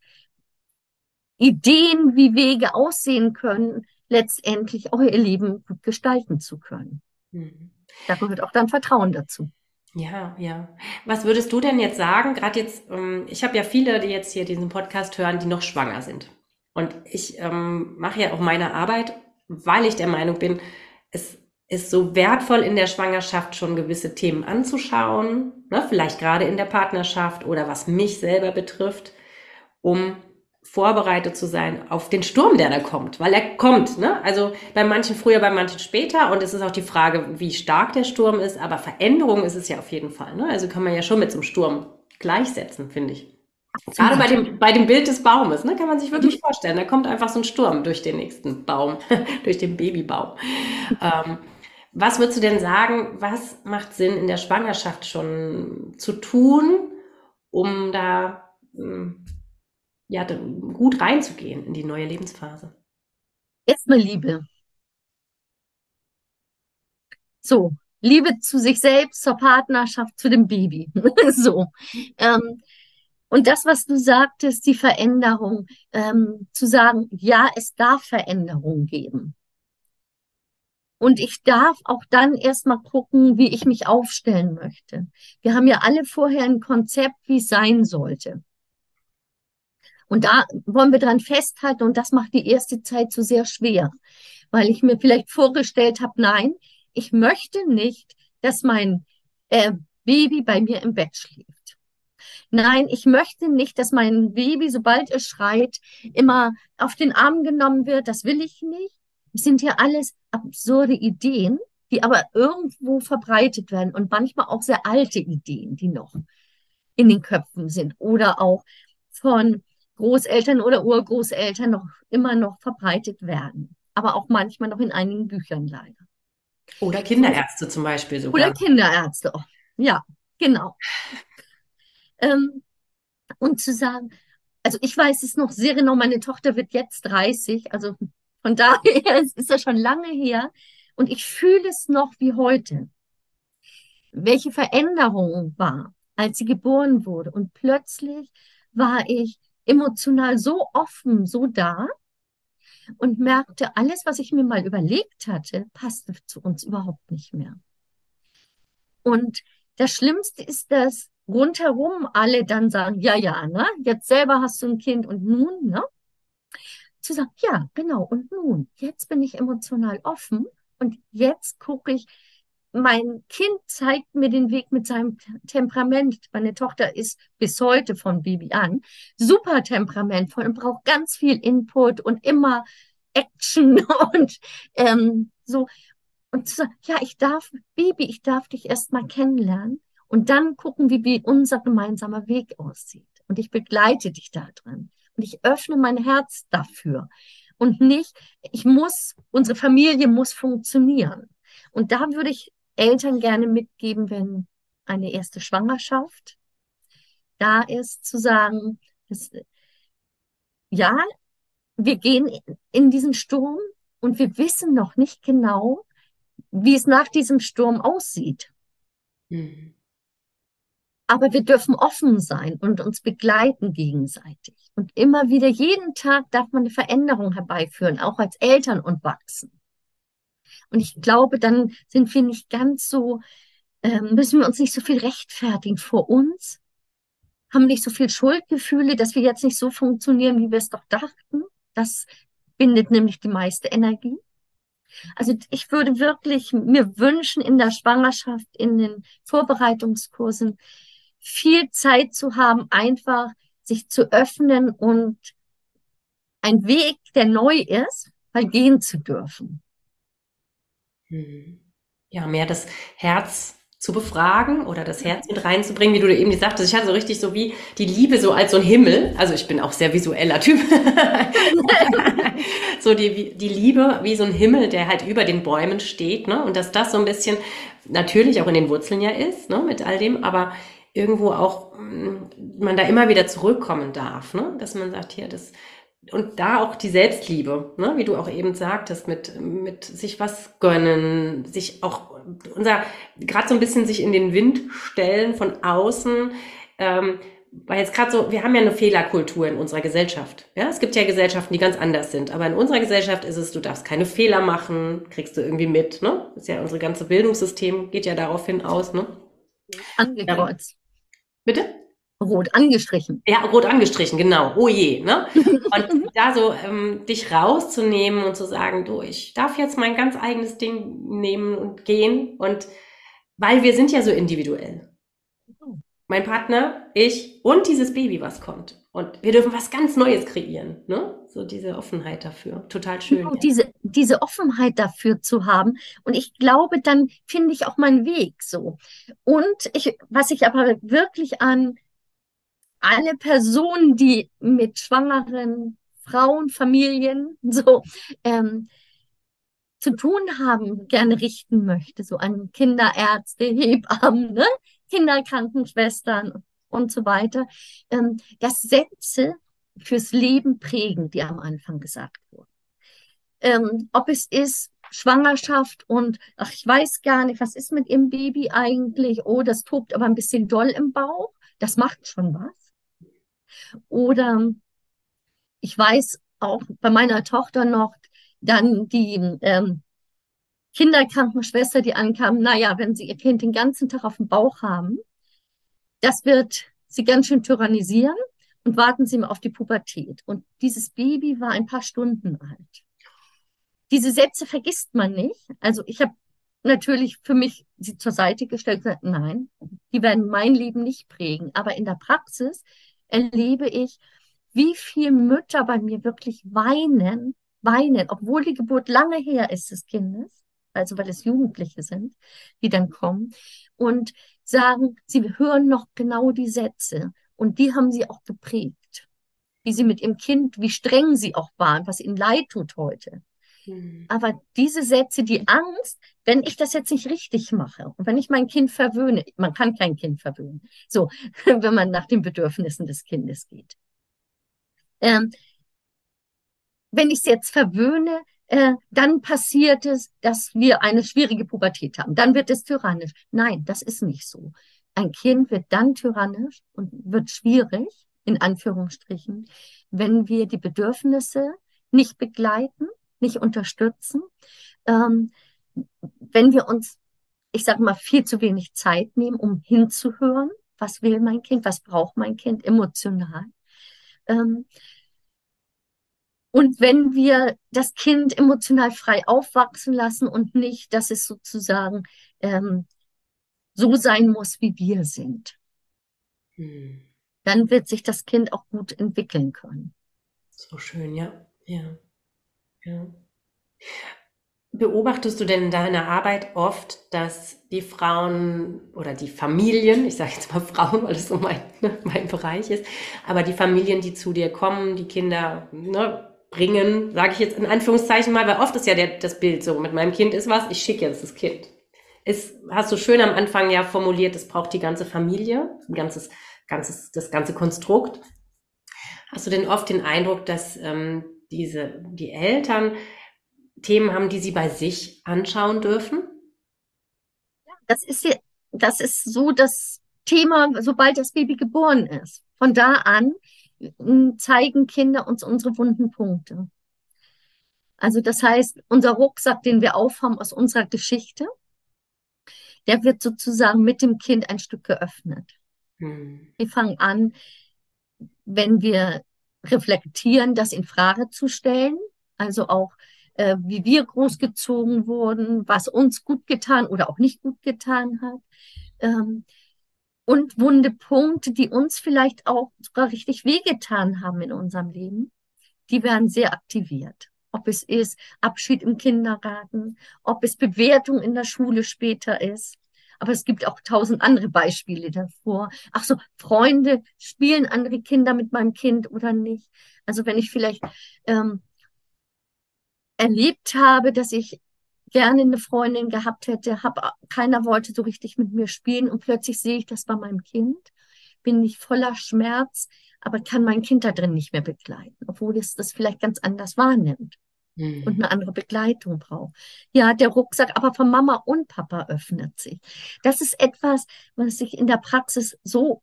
Ideen, wie Wege aussehen können, letztendlich auch ihr Leben gut gestalten zu können. Mhm. Da gehört auch dann Vertrauen dazu. Ja, ja. Was würdest du denn jetzt sagen? Gerade jetzt, ähm, ich habe ja viele, die jetzt hier diesen Podcast hören, die noch schwanger sind. Und ich ähm, mache ja auch meine Arbeit, weil ich der Meinung bin, es ist so wertvoll in der Schwangerschaft schon gewisse Themen anzuschauen, ne? Vielleicht gerade in der Partnerschaft oder was mich selber betrifft, um vorbereitet zu sein auf den Sturm, der da kommt, weil er kommt, ne? Also bei manchen früher, bei manchen später und es ist auch die Frage, wie stark der Sturm ist, aber Veränderung ist es ja auf jeden Fall, ne? Also kann man ja schon mit so einem Sturm gleichsetzen, finde ich. Gerade bei dem, bei dem Bild des Baumes, ne, kann man sich wirklich vorstellen, da kommt einfach so ein Sturm durch den nächsten Baum, [LAUGHS] durch den Babybaum. Ähm, was würdest du denn sagen, was macht Sinn in der Schwangerschaft schon zu tun, um da ähm, ja, gut reinzugehen in die neue Lebensphase? Erstmal Liebe. So, Liebe zu sich selbst, zur Partnerschaft, zu dem Baby. [LAUGHS] So. Ähm, Und das, was du sagtest, die Veränderung, ähm, zu sagen, ja, es darf Veränderung geben. Und ich darf auch dann erstmal gucken, wie ich mich aufstellen möchte. Wir haben ja alle vorher ein Konzept, wie es sein sollte. Und da wollen wir dran festhalten und das macht die erste Zeit so sehr schwer, weil ich mir vielleicht vorgestellt habe, nein, ich möchte nicht, dass mein äh, Baby bei mir im Bett schläft. Nein, ich möchte nicht, dass mein Baby, sobald es schreit, immer auf den Arm genommen wird. Das will ich nicht. Das sind ja alles absurde Ideen, die aber irgendwo verbreitet werden und manchmal auch sehr alte Ideen, die noch in den Köpfen sind oder auch von Großeltern oder Urgroßeltern noch immer noch verbreitet werden. Aber auch manchmal noch in einigen Büchern leider. Oder Kinderärzte zum Beispiel sogar. Oder Kinderärzte, ja, genau. [LAUGHS] Ähm, und zu sagen, also ich weiß es noch sehr genau, meine Tochter wird jetzt 30, also von daher ist das schon lange her und ich fühle es noch wie heute. Welche Veränderung war, als sie geboren wurde und plötzlich war ich emotional so offen, so da und merkte, alles, was ich mir mal überlegt hatte, passte zu uns überhaupt nicht mehr. Und das Schlimmste ist, dass rundherum alle dann sagen, ja, ja, ne, jetzt selber hast du ein Kind und nun, ne? Zu sagen, ja, genau, und nun, jetzt bin ich emotional offen und jetzt gucke ich, mein Kind zeigt mir den Weg mit seinem Temperament. Meine Tochter ist bis heute von Baby an super temperamentvoll und braucht ganz viel Input und immer Action [LAUGHS] und ähm, so. Und zu sagen, ja, ich darf, Baby, ich darf dich erst mal kennenlernen und dann gucken, wie, wie unser gemeinsamer Weg aussieht. Und ich begleite dich da drin. Und ich öffne mein Herz dafür. Und nicht, ich muss, unsere Familie muss funktionieren. Und da würde ich Eltern gerne mitgeben, wenn eine erste Schwangerschaft da ist, zu sagen, dass, ja, wir gehen in diesen Sturm und wir wissen noch nicht genau, wie es nach diesem Sturm aussieht. Mhm. Aber wir dürfen offen sein und uns begleiten gegenseitig. Und immer wieder, jeden Tag darf man eine Veränderung herbeiführen, auch als Eltern und wachsen. Und ich glaube, dann sind wir nicht ganz so, äh, müssen wir uns nicht so viel rechtfertigen vor uns, haben nicht so viel Schuldgefühle, dass wir jetzt nicht so funktionieren, wie wir es doch dachten. Das bindet nämlich die meiste Energie. Also ich würde wirklich mir wünschen, in der Schwangerschaft, in den Vorbereitungskursen viel Zeit zu haben, einfach sich zu öffnen und ein Weg, der neu ist, mal gehen zu dürfen. Hm. Ja, mehr das Herz zu befragen oder das Herz mit reinzubringen, wie du eben gesagt hast. Ich hatte so richtig so wie die Liebe so als so ein Himmel. Also ich bin auch sehr visueller Typ. [LAUGHS] so die, die Liebe wie so ein Himmel, der halt über den Bäumen steht. Ne? Und dass das so ein bisschen natürlich auch in den Wurzeln ja ist, ne? mit all dem, aber irgendwo auch mm, man da immer wieder zurückkommen darf. Ne? Dass man sagt, hier, das und da auch die Selbstliebe, ne? wie du auch eben sagtest, mit, mit sich was gönnen, sich auch unser, gerade so ein bisschen sich in den Wind stellen von außen, ähm, weil jetzt gerade so, wir haben ja eine Fehlerkultur in unserer Gesellschaft. Ja, es gibt ja Gesellschaften, die ganz anders sind, aber in unserer Gesellschaft ist es, du darfst keine Fehler machen, kriegst du irgendwie mit, ne? Ist ja unser ganze Bildungssystem geht ja darauf hin aus, ne? Angekreuzt. Bitte? Rot angestrichen. Ja, rot angestrichen, genau. Oh je, ne? [LAUGHS] Und da so ähm, dich rauszunehmen und zu sagen, du, ich darf jetzt mein ganz eigenes Ding nehmen und gehen. Und weil wir sind ja so individuell. Mein Partner, ich und dieses Baby, was kommt. Und wir dürfen was ganz Neues kreieren, ne? So diese Offenheit dafür. Total schön. Genau, ja. diese, diese Offenheit dafür zu haben. Und ich glaube, dann finde ich auch meinen Weg so. Und ich, was ich aber wirklich an alle Personen, die mit schwangeren Frauen, Familien so ähm, zu tun haben, gerne richten möchte, so an Kinderärzte, Hebammen, ne? Kinderkrankenschwestern und so weiter, ähm, dass Sätze fürs Leben prägen, die am Anfang gesagt wurden. Ähm, ob es ist Schwangerschaft und ach, ich weiß gar nicht, was ist mit ihrem Baby eigentlich? Oh, das tobt aber ein bisschen doll im Bauch. Das macht schon was Oder ich weiß auch bei meiner Tochter noch, dann die ähm, Kinderkrankenschwester, die ankam, naja, wenn sie ihr Kind den ganzen Tag auf dem Bauch haben, das wird sie ganz schön tyrannisieren und warten Sie mal auf die Pubertät. Und dieses Baby war ein paar Stunden alt. Diese Sätze vergisst man nicht. Also ich habe natürlich für mich sie zur Seite gestellt und gesagt, nein, die werden mein Leben nicht prägen. Aber in der Praxis erlebe ich, wie viele Mütter bei mir wirklich weinen, weinen, obwohl die Geburt lange her ist des Kindes, also weil es Jugendliche sind, die dann kommen und sagen, sie hören noch genau die Sätze und die haben sie auch geprägt, wie sie mit ihrem Kind, wie streng sie auch waren, was ihnen leid tut heute. Mhm. Aber diese Sätze, die Angst, wenn ich das jetzt nicht richtig mache und wenn ich mein Kind verwöhne, man kann kein Kind verwöhnen, so, [LAUGHS] wenn man nach den Bedürfnissen des Kindes geht. Ähm, wenn ich es jetzt verwöhne, äh, dann passiert es, dass wir eine schwierige Pubertät haben. Dann wird es tyrannisch. Nein, das ist nicht so. Ein Kind wird dann tyrannisch und wird schwierig, in Anführungsstrichen, wenn wir die Bedürfnisse nicht begleiten, nicht unterstützen, ähm, wenn wir uns, ich sage mal, viel zu wenig Zeit nehmen, um hinzuhören, was will mein Kind, was braucht mein Kind emotional. Ähm, und wenn wir das Kind emotional frei aufwachsen lassen und nicht, dass es sozusagen ähm, so sein muss, wie wir sind, hm. dann wird sich das Kind auch gut entwickeln können. So schön, ja. Ja. Ja. Beobachtest du denn in deiner Arbeit oft, dass die Frauen oder die Familien, ich sage jetzt mal [LAUGHS] Frauen, weil das so mein, ne, mein Bereich ist, aber die Familien, die zu dir kommen, die Kinder, ne, bringen, sage ich jetzt in Anführungszeichen mal, weil oft ist ja der, das Bild so, mit meinem Kind ist was, ich schicke jetzt das Kind. Ist, hast du schön am Anfang ja formuliert, es braucht die ganze Familie, ein ganzes, ganzes, das ganze Konstrukt. Hast du denn oft den Eindruck, dass ähm, diese, die Eltern Themen haben, die sie bei sich anschauen dürfen? Das ist das ist so das Thema, sobald das Baby geboren ist. Von da an zeigen Kinder uns unsere wunden Punkte. Also das heißt, unser Rucksack, den wir aufhaben aus unserer Geschichte, der wird sozusagen mit dem Kind ein Stück geöffnet. Hm. Wir fangen an, wenn wir reflektieren, das in Frage zu stellen, also auch äh, wie wir großgezogen wurden, was uns gut getan oder auch nicht gut getan hat. Ähm, und wunde Punkte, die uns vielleicht auch sogar richtig wehgetan haben in unserem Leben, die werden sehr aktiviert. Ob es ist Abschied im Kindergarten, ob es Bewertung in der Schule später ist. Aber es gibt auch tausend andere Beispiele davor. Ach so, Freunde, spielen andere Kinder mit meinem Kind oder nicht? Also wenn ich vielleicht ähm, erlebt habe, dass ich gerne eine Freundin gehabt hätte, hab, keiner wollte so richtig mit mir spielen und plötzlich sehe ich das bei meinem Kind, bin ich voller Schmerz, aber kann mein Kind da drin nicht mehr begleiten, obwohl es das vielleicht ganz anders wahrnimmt mhm. und eine andere Begleitung braucht. Ja, der Rucksack aber von Mama und Papa öffnet sich. Das ist etwas, was sich in der Praxis so,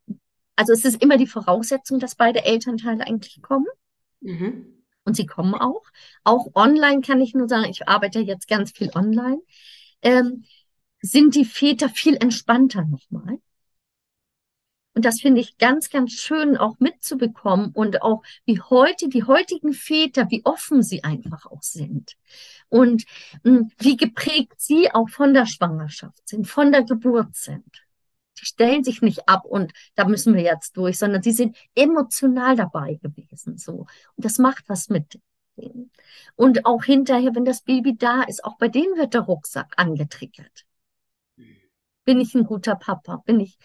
also es ist immer die Voraussetzung, dass beide Elternteile eigentlich kommen. Mhm. Und sie kommen auch. Auch online kann ich nur sagen, ich arbeite jetzt ganz viel online. Ähm, sind die Väter viel entspannter nochmal. Und das finde ich ganz, ganz schön auch mitzubekommen und auch wie heute, die heutigen Väter, wie offen sie einfach auch sind. Und mh, hm, wie geprägt sie auch von der Schwangerschaft sind, von der Geburt sind die stellen sich nicht ab und da müssen wir jetzt durch, sondern sie sind emotional dabei gewesen, so. Und das macht was mit denen. Und auch hinterher, wenn das Baby da ist, auch bei denen wird der Rucksack angetriggert. Bin ich ein guter Papa? Bin ich,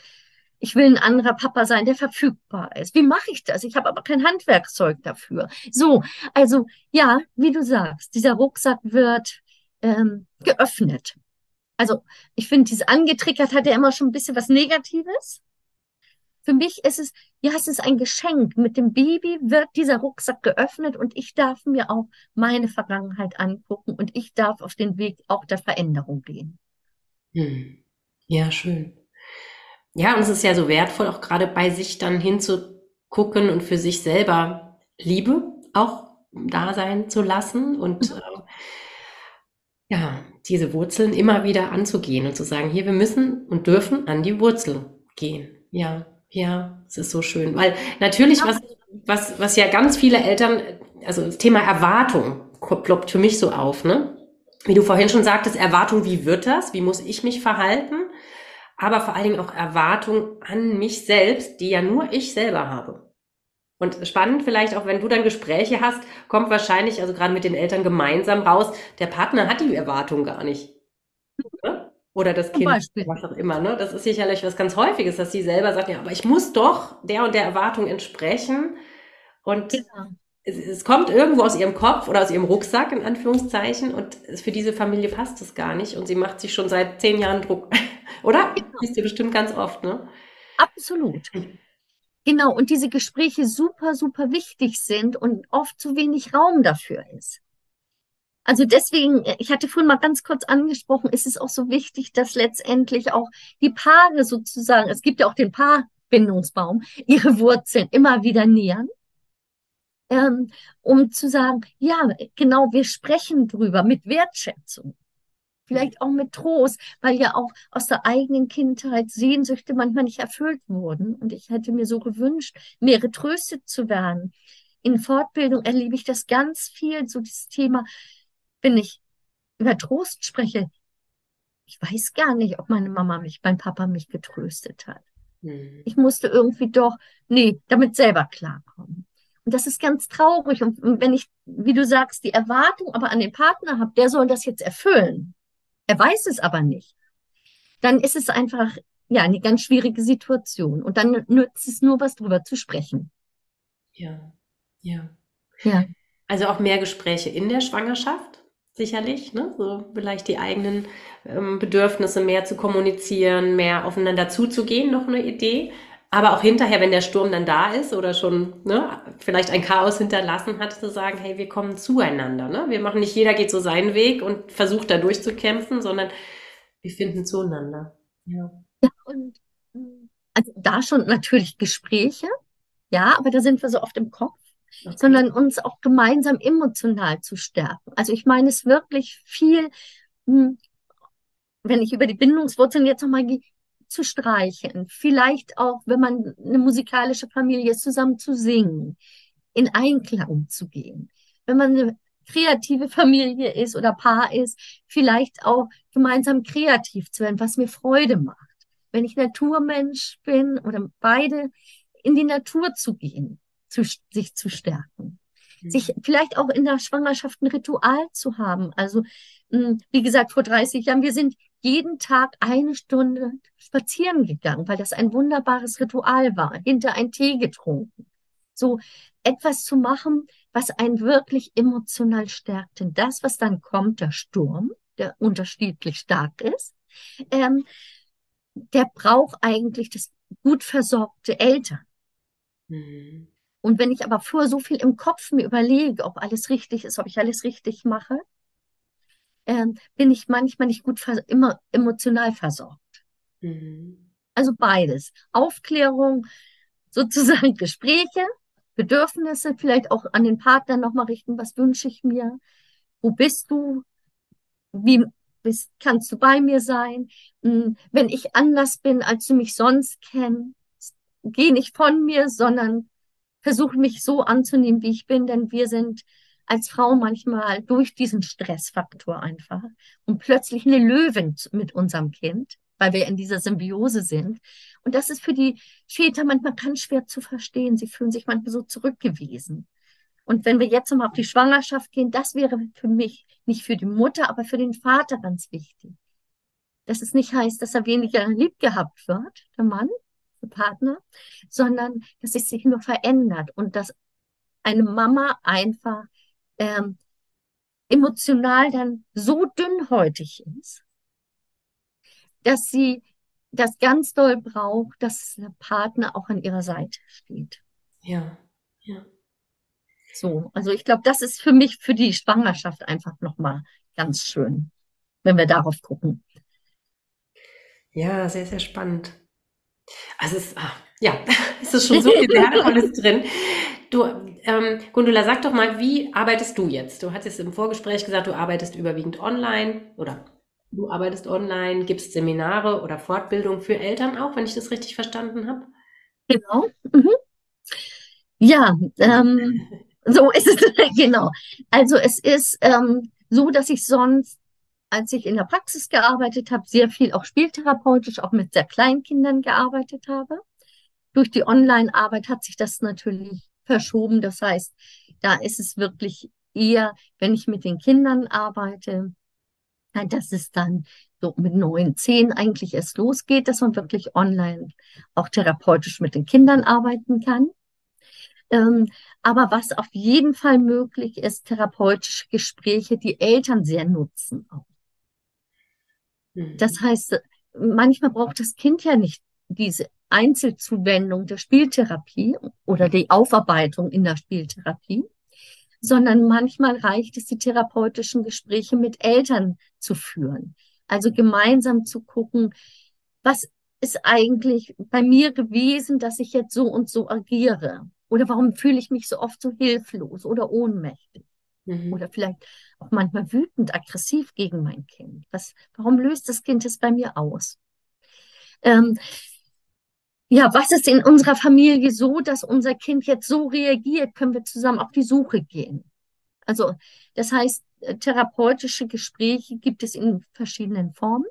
ich will ein anderer Papa sein, der verfügbar ist. Wie mache ich das? Ich habe aber kein Handwerkszeug dafür. So, also ja, wie du sagst, dieser Rucksack wird ähm, geöffnet. Also ich finde, dieses angetriggert hat ja immer schon ein bisschen was Negatives. Für mich ist es, ja, es ist ein Geschenk. Mit dem Baby wird dieser Rucksack geöffnet und ich darf mir auch meine Vergangenheit angucken und ich darf auf den Weg auch der Veränderung gehen. Hm. Ja, schön. Ja, und es ist ja so wertvoll, auch gerade bei sich dann hinzu, gucken und für sich selber Liebe auch da sein zu lassen und äh, ja, diese Wurzeln immer wieder anzugehen und zu sagen, hier, wir müssen und dürfen an die Wurzel gehen. Ja, ja, es ist so schön. Weil natürlich, was, was, was ja ganz viele Eltern, also das Thema Erwartung ploppt für mich so auf, ne? Wie du vorhin schon sagtest, Erwartung, wie wird das? Wie muss ich mich verhalten? Aber vor allen Dingen auch Erwartung an mich selbst, die ja nur ich selber habe. Und spannend vielleicht auch, wenn du dann Gespräche hast, kommt wahrscheinlich, also gerade mit den Eltern gemeinsam raus, der Partner hat die Erwartung gar nicht. Ne? Oder das Kind, was auch immer. Ne? Das ist sicherlich was ganz Häufiges, dass sie selber sagt, ja, aber ich muss doch der und der Erwartung entsprechen. Und ja. Es, kommt irgendwo aus ihrem Kopf oder aus ihrem Rucksack, in Anführungszeichen. Und für diese Familie passt es gar nicht. Und sie macht sich schon seit zehn Jahren Druck. [LAUGHS] oder? Genau. Siehst du bestimmt ganz oft, ne? Absolut. Genau, und diese Gespräche super, super wichtig sind und oft zu wenig Raum dafür ist. Also deswegen, ich hatte vorhin mal ganz kurz angesprochen, ist es auch so wichtig, dass letztendlich auch die Paare sozusagen, es gibt ja auch den Paarbindungsbaum, ihre Wurzeln immer wieder nähern, ähm, um zu sagen, ja, genau, wir sprechen drüber mit Wertschätzung vielleicht auch mit Trost, weil ja auch aus der eigenen Kindheit Sehnsüchte manchmal nicht erfüllt wurden. Und ich hätte mir so gewünscht, mehr getröstet zu werden. In Fortbildung erlebe ich das ganz viel, so das Thema, wenn ich über Trost spreche, ich weiß gar nicht, ob meine Mama mich, mein Papa mich getröstet hat. Mhm. Ich musste irgendwie doch, nee, damit selber klarkommen. Und das ist ganz traurig. Und wenn ich, wie du sagst, die Erwartung aber an den Partner habe, der soll das jetzt erfüllen. Er weiß es aber nicht. Dann ist es einfach, ja, eine ganz schwierige Situation. Und dann nützt es nur was drüber zu sprechen. Ja, ja. Ja. Also auch mehr Gespräche in der Schwangerschaft, sicherlich, ne? So vielleicht die eigenen ähm, Bedürfnisse mehr zu kommunizieren, mehr aufeinander zuzugehen, noch eine Idee. Aber auch hinterher, wenn der Sturm dann da ist oder schon ne, vielleicht ein Chaos hinterlassen hat, zu sagen, hey, wir kommen zueinander. Ne? Wir machen nicht jeder geht so seinen Weg und versucht da durchzukämpfen, sondern wir finden zueinander. Ja. ja und also da schon natürlich Gespräche, ja, aber da sind wir so oft im Kopf, okay. sondern uns auch gemeinsam emotional zu stärken. Also ich meine es wirklich viel, hm, wenn ich über die Bindungswurzeln jetzt nochmal gehe, zu streichen, vielleicht auch, wenn man eine musikalische Familie ist, zusammen zu singen, in Einklang zu gehen. Wenn man eine kreative Familie ist oder Paar ist, vielleicht auch gemeinsam kreativ zu werden, was mir Freude macht. Wenn ich Naturmensch bin oder beide, in die Natur zu gehen, zu, sich zu stärken. Sich vielleicht auch in der Schwangerschaft ein Ritual zu haben. Also, hm, wie gesagt, vor 30 Jahren, wir sind jeden Tag eine Stunde spazieren gegangen, weil das ein wunderbares Ritual war, hinter ein Tee getrunken. So etwas zu machen, was einen wirklich emotional stärkt. Denn das, was dann kommt, der Sturm, der unterschiedlich stark ist, ähm, der braucht eigentlich das gut versorgte Eltern. Mhm. Und wenn ich aber vor so viel im Kopf mir überlege, ob alles richtig ist, ob ich alles richtig mache, ähm, bin ich manchmal nicht gut immer emotional versorgt. Mhm. Also beides. Aufklärung, [LAUGHS] sozusagen Gespräche, Bedürfnisse, vielleicht auch an den Partner nochmal richten, was wünsche ich mir? Wo bist du? Wie bist, kannst du bei mir sein? Hm, wenn ich anders bin, als du mich sonst kennst, geh nicht von mir, sondern versuche mich so anzunehmen, wie ich bin, denn wir sind als Frau manchmal durch diesen Stressfaktor einfach und plötzlich eine Löwin mit unserem Kind, weil wir in dieser Symbiose sind. Und das ist für die Väter manchmal ganz schwer zu verstehen. Sie fühlen sich manchmal so zurückgewiesen. Und wenn wir jetzt nochmal auf die Schwangerschaft gehen, das wäre für mich nicht für die Mutter, aber für den Vater ganz wichtig. Dass es nicht heißt, dass er weniger lieb gehabt wird, der Mann, Partner, sondern dass es sich nur verändert und dass eine Mama einfach ähm, emotional dann so dünnhäutig ist, dass sie das ganz doll braucht, dass der Partner auch an ihrer Seite steht. Ja, ja. So, also ich glaube, das ist für mich für die Schwangerschaft einfach nochmal ganz schön, wenn wir darauf gucken. Ja, sehr, sehr spannend. Also es, ah, Ja, [LAUGHS] es ist schon so viel Wertvolles [LAUGHS] drin. Du, ähm, Gundula, sag doch mal, wie arbeitest du jetzt? Du hattest im Vorgespräch gesagt, du arbeitest überwiegend online oder du arbeitest online, gibst Seminare oder Fortbildung für Eltern auch, wenn ich das richtig verstanden habe. Genau. Mhm. Ja, ähm, [LAUGHS] so ist es genau. Also es ist ähm, so, dass ich sonst, als ich in der Praxis gearbeitet habe, sehr viel auch spieltherapeutisch, auch mit sehr kleinen Kindern gearbeitet habe. Durch die Online-Arbeit hat sich das natürlich verschoben. Das heißt, da ist es wirklich eher, wenn ich mit den Kindern arbeite, dass es dann so mit neun, zehn eigentlich erst losgeht, dass man wirklich online auch therapeutisch mit den Kindern arbeiten kann. Ähm, aber was auf jeden Fall möglich ist, therapeutische Gespräche, die Eltern sehr nutzen auch. Mhm. Das heißt, manchmal braucht das Kind ja nicht diese Einzelzuwendung der Spieltherapie oder die Aufarbeitung in der Spieltherapie, sondern manchmal reicht es, die therapeutischen Gespräche mit Eltern zu führen. Also gemeinsam zu gucken, was ist eigentlich bei mir gewesen, dass ich jetzt so und so agiere? Oder warum fühle ich mich so oft so hilflos oder ohnmächtig? Mhm. Oder vielleicht auch manchmal wütend, aggressiv gegen mein Kind. Was, warum löst das Kind es bei mir aus? Ähm, ja, was ist in unserer Familie so, dass unser Kind jetzt so reagiert? Können wir zusammen auf die Suche gehen? Also, das heißt, äh, therapeutische Gespräche gibt es in verschiedenen Formen.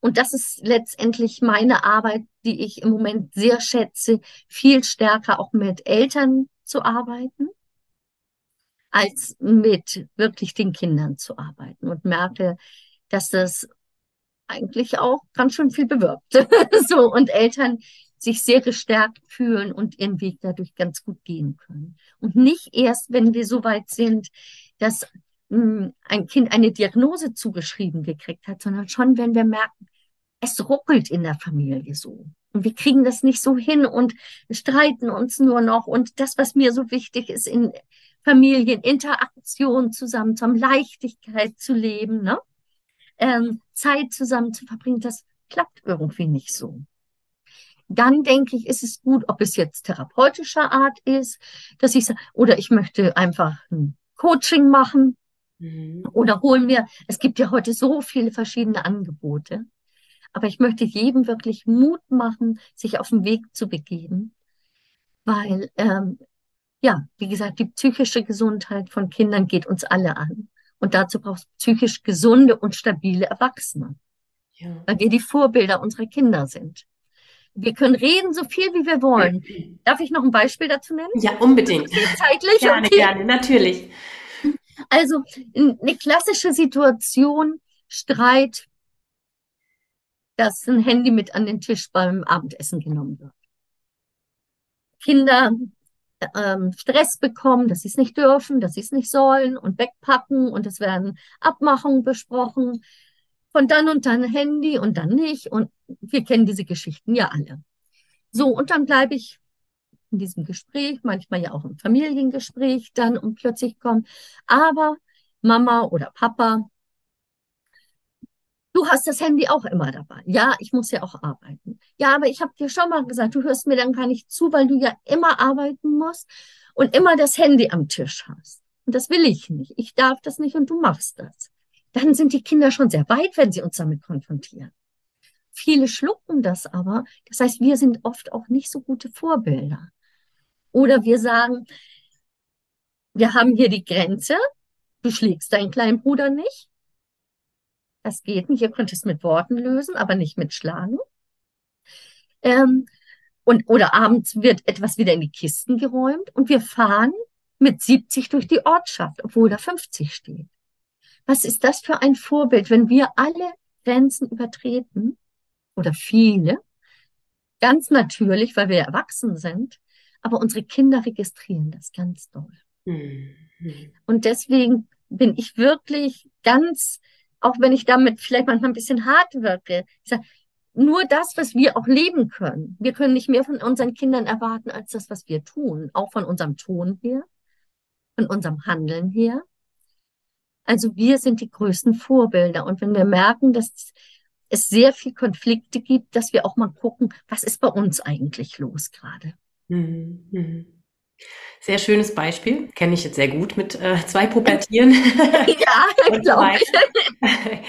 Und das ist letztendlich meine Arbeit, die ich im Moment sehr schätze, viel stärker auch mit Eltern zu arbeiten, als mit wirklich den Kindern zu arbeiten und merke, dass das eigentlich auch ganz schön viel bewirkt. [LAUGHS] so, und Eltern sich sehr gestärkt fühlen und ihren Weg dadurch ganz gut gehen können. Und nicht erst, wenn wir so weit sind, dass hm, ein Kind eine Diagnose zugeschrieben gekriegt hat, sondern schon, wenn wir merken, es ruckelt in der Familie so. Und wir kriegen das nicht so hin und streiten uns nur noch. Und das, was mir so wichtig ist, in Familien, Interaktion zusammen zu haben, Leichtigkeit zu leben, ne? Ähm, Zeit zusammen zu verbringen, das klappt irgendwie nicht so. Dann denke ich, ist es gut, ob es jetzt therapeutischer Art ist, dass ich sage, oder ich möchte einfach ein Coaching machen mhm. oder holen mir, es gibt ja heute so viele verschiedene Angebote. Aber ich möchte jedem wirklich Mut machen, sich auf den Weg zu begeben, weil, ähm, ja, wie gesagt, die psychische Gesundheit von Kindern geht uns alle an. Und dazu braucht es psychisch gesunde und stabile Erwachsene. Ja. Weil wir die Vorbilder unserer Kinder sind. Wir können reden so viel, wie wir wollen. Darf ich noch ein Beispiel dazu nennen? Ja, unbedingt. Zeitlich? Gerne, okay. gerne, natürlich. Also eine klassische Situation, Streit, dass ein Handy mit an den Tisch beim Abendessen genommen wird. Kinder ähm, Stress bekommen, dass sie es nicht dürfen, dass sie es nicht sollen und wegpacken und es werden Abmachungen besprochen von dann und dann Handy und dann nicht und wir kennen diese Geschichten ja alle. So, und dann bleibe ich in diesem Gespräch, manchmal ja auch im Familiengespräch dann und plötzlich kommt, aber Mama oder Papa, Du hast das Handy auch immer dabei. Ja, ich muss ja auch arbeiten. Ja, aber ich habe dir schon mal gesagt, du hörst mir dann gar nicht zu, weil du ja immer arbeiten musst und immer das Handy am Tisch hast. Und das will ich nicht. Ich darf das nicht und du machst das. Dann sind die Kinder schon sehr weit, wenn sie uns damit konfrontieren. Viele schlucken das aber. Das heißt, wir sind oft auch nicht so gute Vorbilder. Oder wir sagen, wir haben hier die Grenze. Du schlägst deinen kleinen Bruder nicht. Das geht nicht. Ihr könnt es mit Worten lösen, aber nicht mit Schlagen. Ähm, und, oder abends wird etwas wieder in die Kisten geräumt und wir fahren mit 70 durch die Ortschaft, obwohl da 50 steht. Was ist das für ein Vorbild, wenn wir alle Grenzen übertreten oder viele, ganz natürlich, weil wir erwachsen sind, aber unsere Kinder registrieren das ganz doll. Mhm. Und deswegen bin ich wirklich ganz auch wenn ich damit vielleicht manchmal ein bisschen hart wirke. Ich sage, nur das, was wir auch leben können. Wir können nicht mehr von unseren Kindern erwarten als das, was wir tun, auch von unserem Ton her, von unserem Handeln her. Also wir sind die größten Vorbilder. Und wenn wir merken, dass es sehr viel Konflikte gibt, dass wir auch mal gucken, was ist bei uns eigentlich los gerade. Mhm. Sehr schönes Beispiel. Kenne ich jetzt sehr gut mit äh, zwei Pubertieren. [LAUGHS] ja, [LAUGHS] glaube ich. [LAUGHS]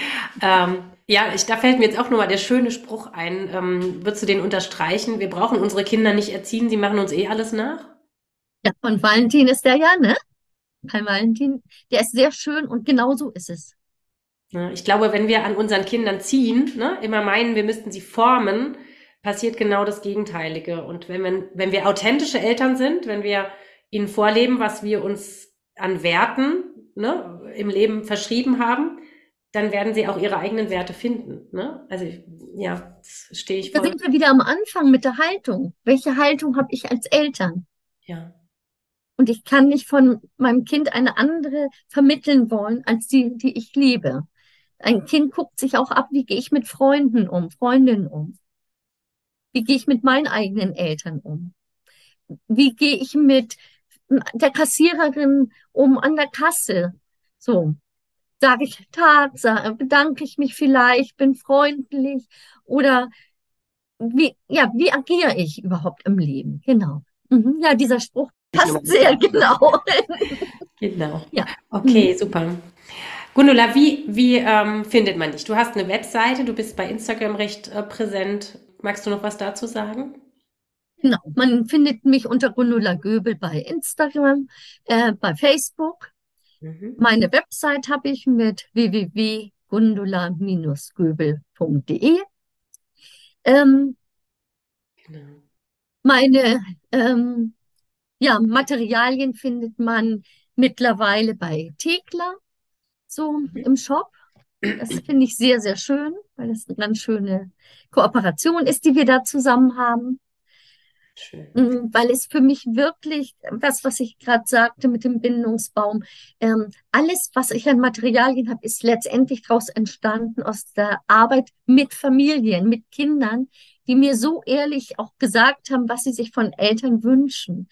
ähm, ja, ich, da fällt mir jetzt auch nochmal der schöne Spruch ein. Ähm, würdest du den unterstreichen? Wir brauchen unsere Kinder nicht erziehen, sie machen uns eh alles nach? Ja, von Valentin ist der ja, ne? Bei Valentin, der ist sehr schön und genau so ist es. Ja, ich glaube, wenn wir an unseren Kindern ziehen, ne, immer meinen, wir müssten sie formen, passiert genau das Gegenteilige. Und wenn wir, wenn wir authentische Eltern sind, wenn wir ihnen vorleben, was wir uns an Werten ne, im Leben verschrieben haben, dann werden sie auch ihre eigenen Werte finden. Ne? Also ja, das stehe ich vor. Da sind wir wieder am Anfang mit der Haltung. Welche Haltung habe ich als Eltern? Ja. Und ich kann nicht von meinem Kind eine andere vermitteln wollen, als die, die ich liebe. Ein Kind guckt sich auch ab, wie gehe ich mit Freunden um, Freundinnen um. Wie gehe ich mit meinen eigenen Eltern um? Wie gehe ich mit der Kassiererin um an der Kasse? So, sage ich Tag, sage, bedanke ich mich vielleicht, bin freundlich oder wie, ja, wie agiere ich überhaupt im Leben? Genau. Mhm, ja, dieser Spruch passt sehr genau. [LAUGHS] genau. Ja. Okay, mhm. super. Gundula, wie, wie ähm, findet man dich? Du hast eine Webseite, du bist bei Instagram recht äh, präsent. Magst du noch was dazu sagen? Genau, man findet mich unter Gundula Göbel bei Instagram, äh, bei Facebook. Mhm. Meine Website habe ich mit www.gundula-göbel.de. Ähm, genau. Meine ähm, ja, Materialien findet man mittlerweile bei Thekla, so mhm. im Shop. Das finde ich sehr, sehr schön, weil es eine ganz schöne Kooperation ist, die wir da zusammen haben. Schön. Mm, weil es für mich wirklich, das, was ich gerade sagte mit dem Bindungsbaum, ähm, alles, was ich an Materialien habe, ist letztendlich daraus entstanden aus der Arbeit mit Familien, mit Kindern, die mir so ehrlich auch gesagt haben, was sie sich von Eltern wünschen.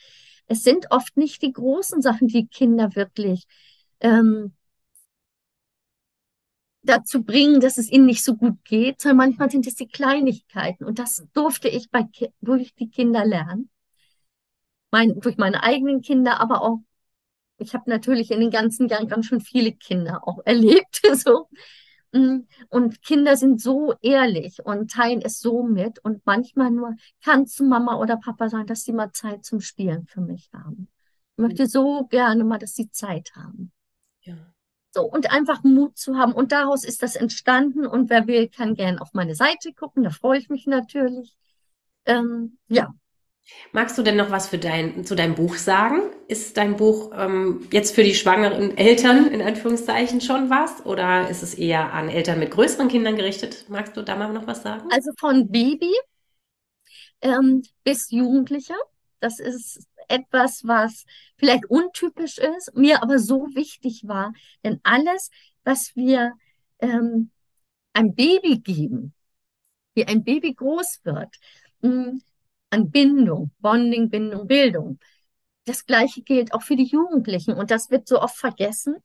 Es sind oft nicht die großen Sachen, die Kinder wirklich ähm, dazu bringen, dass es ihnen nicht so gut geht, sondern manchmal sind es die Kleinigkeiten. Und das durfte ich bei, durch die Kinder lernen. Mein, durch meine eigenen Kinder, aber auch, ich habe natürlich in den ganzen Jahren ganz schön viele Kinder auch [LAUGHS] erlebt. So. Mm, und Kinder sind so ehrlich und teilen es so mit. Und manchmal nur, kannst du Mama oder Papa sagen, dass sie mal Zeit zum Spielen für mich haben. Ich möchte so gerne mal, dass sie Zeit haben. Ja. So, und einfach Mut zu haben. Und daraus ist das entstanden. Und wer will, kann gern auf meine Seite gucken. Da freue ich mich natürlich. Ähm, ja. Magst du denn noch was für dein, zu deinem Buch sagen? Ist dein Buch ähm, jetzt für die schwangeren Eltern in Anführungszeichen schon was? Oder ist es eher an Eltern mit größeren Kindern gerichtet? Magst du da mal noch was sagen? Also von Baby ähm, bis Jugendlicher. Das ist etwas, was vielleicht untypisch ist, mir aber so wichtig war. Denn alles, was wir ähm, einem Baby geben, wie ein Baby groß wird, mh, hm, an Bindung, Bonding, Bindung, Bildung, das Gleiche gilt auch für die Jugendlichen. Und das wird so oft vergessen.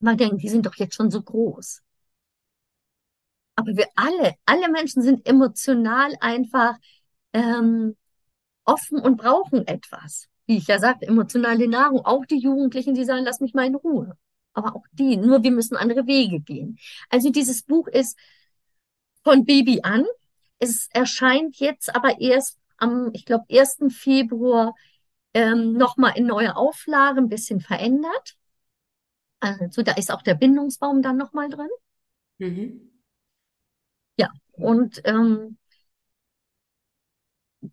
Man denkt, die sind doch jetzt schon so groß. Aber wir alle, alle Menschen sind emotional einfach ähm, offen und brauchen etwas. Wie ich ja sagte, emotionale Nahrung. Auch die Jugendlichen, die sagen, lass mich mal in Ruhe. Aber auch die, nur wir müssen andere Wege gehen. Also dieses Buch ist von Baby an. Es erscheint jetzt aber erst am, ich glaube, 1. Februar ähm, nochmal in neuer Auflage, ein bisschen verändert. Also da ist auch der Bindungsbaum dann nochmal drin. Mhm. Ja, und ähm,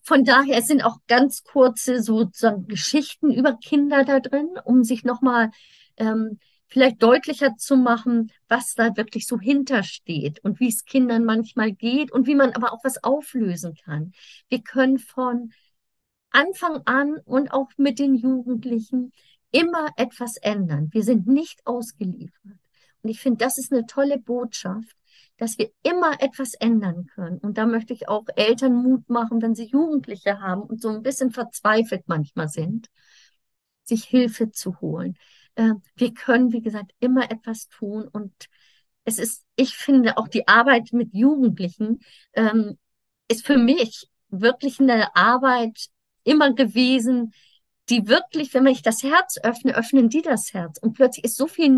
von daher sind auch ganz kurze sozusagen Geschichten über Kinder da drin, um sich nochmal ähm, vielleicht deutlicher zu machen, was da wirklich so hintersteht und wie es Kindern manchmal geht und wie man aber auch was auflösen kann. Wir können von Anfang an und auch mit den Jugendlichen immer etwas ändern. Wir sind nicht ausgeliefert. Und ich finde, das ist eine tolle Botschaft, dass wir immer etwas ändern können. Und da möchte ich auch Eltern Mut machen, wenn sie Jugendliche haben und so ein bisschen verzweifelt manchmal sind, sich Hilfe zu holen. Äh, wir können, wie gesagt, immer etwas tun und es ist, ich finde auch die Arbeit mit Jugendlichen ähm, ist für mich wirklich eine Arbeit immer gewesen, die wirklich, wenn ich das Herz öffne, öffnen die das Herz. Und plötzlich ist so viel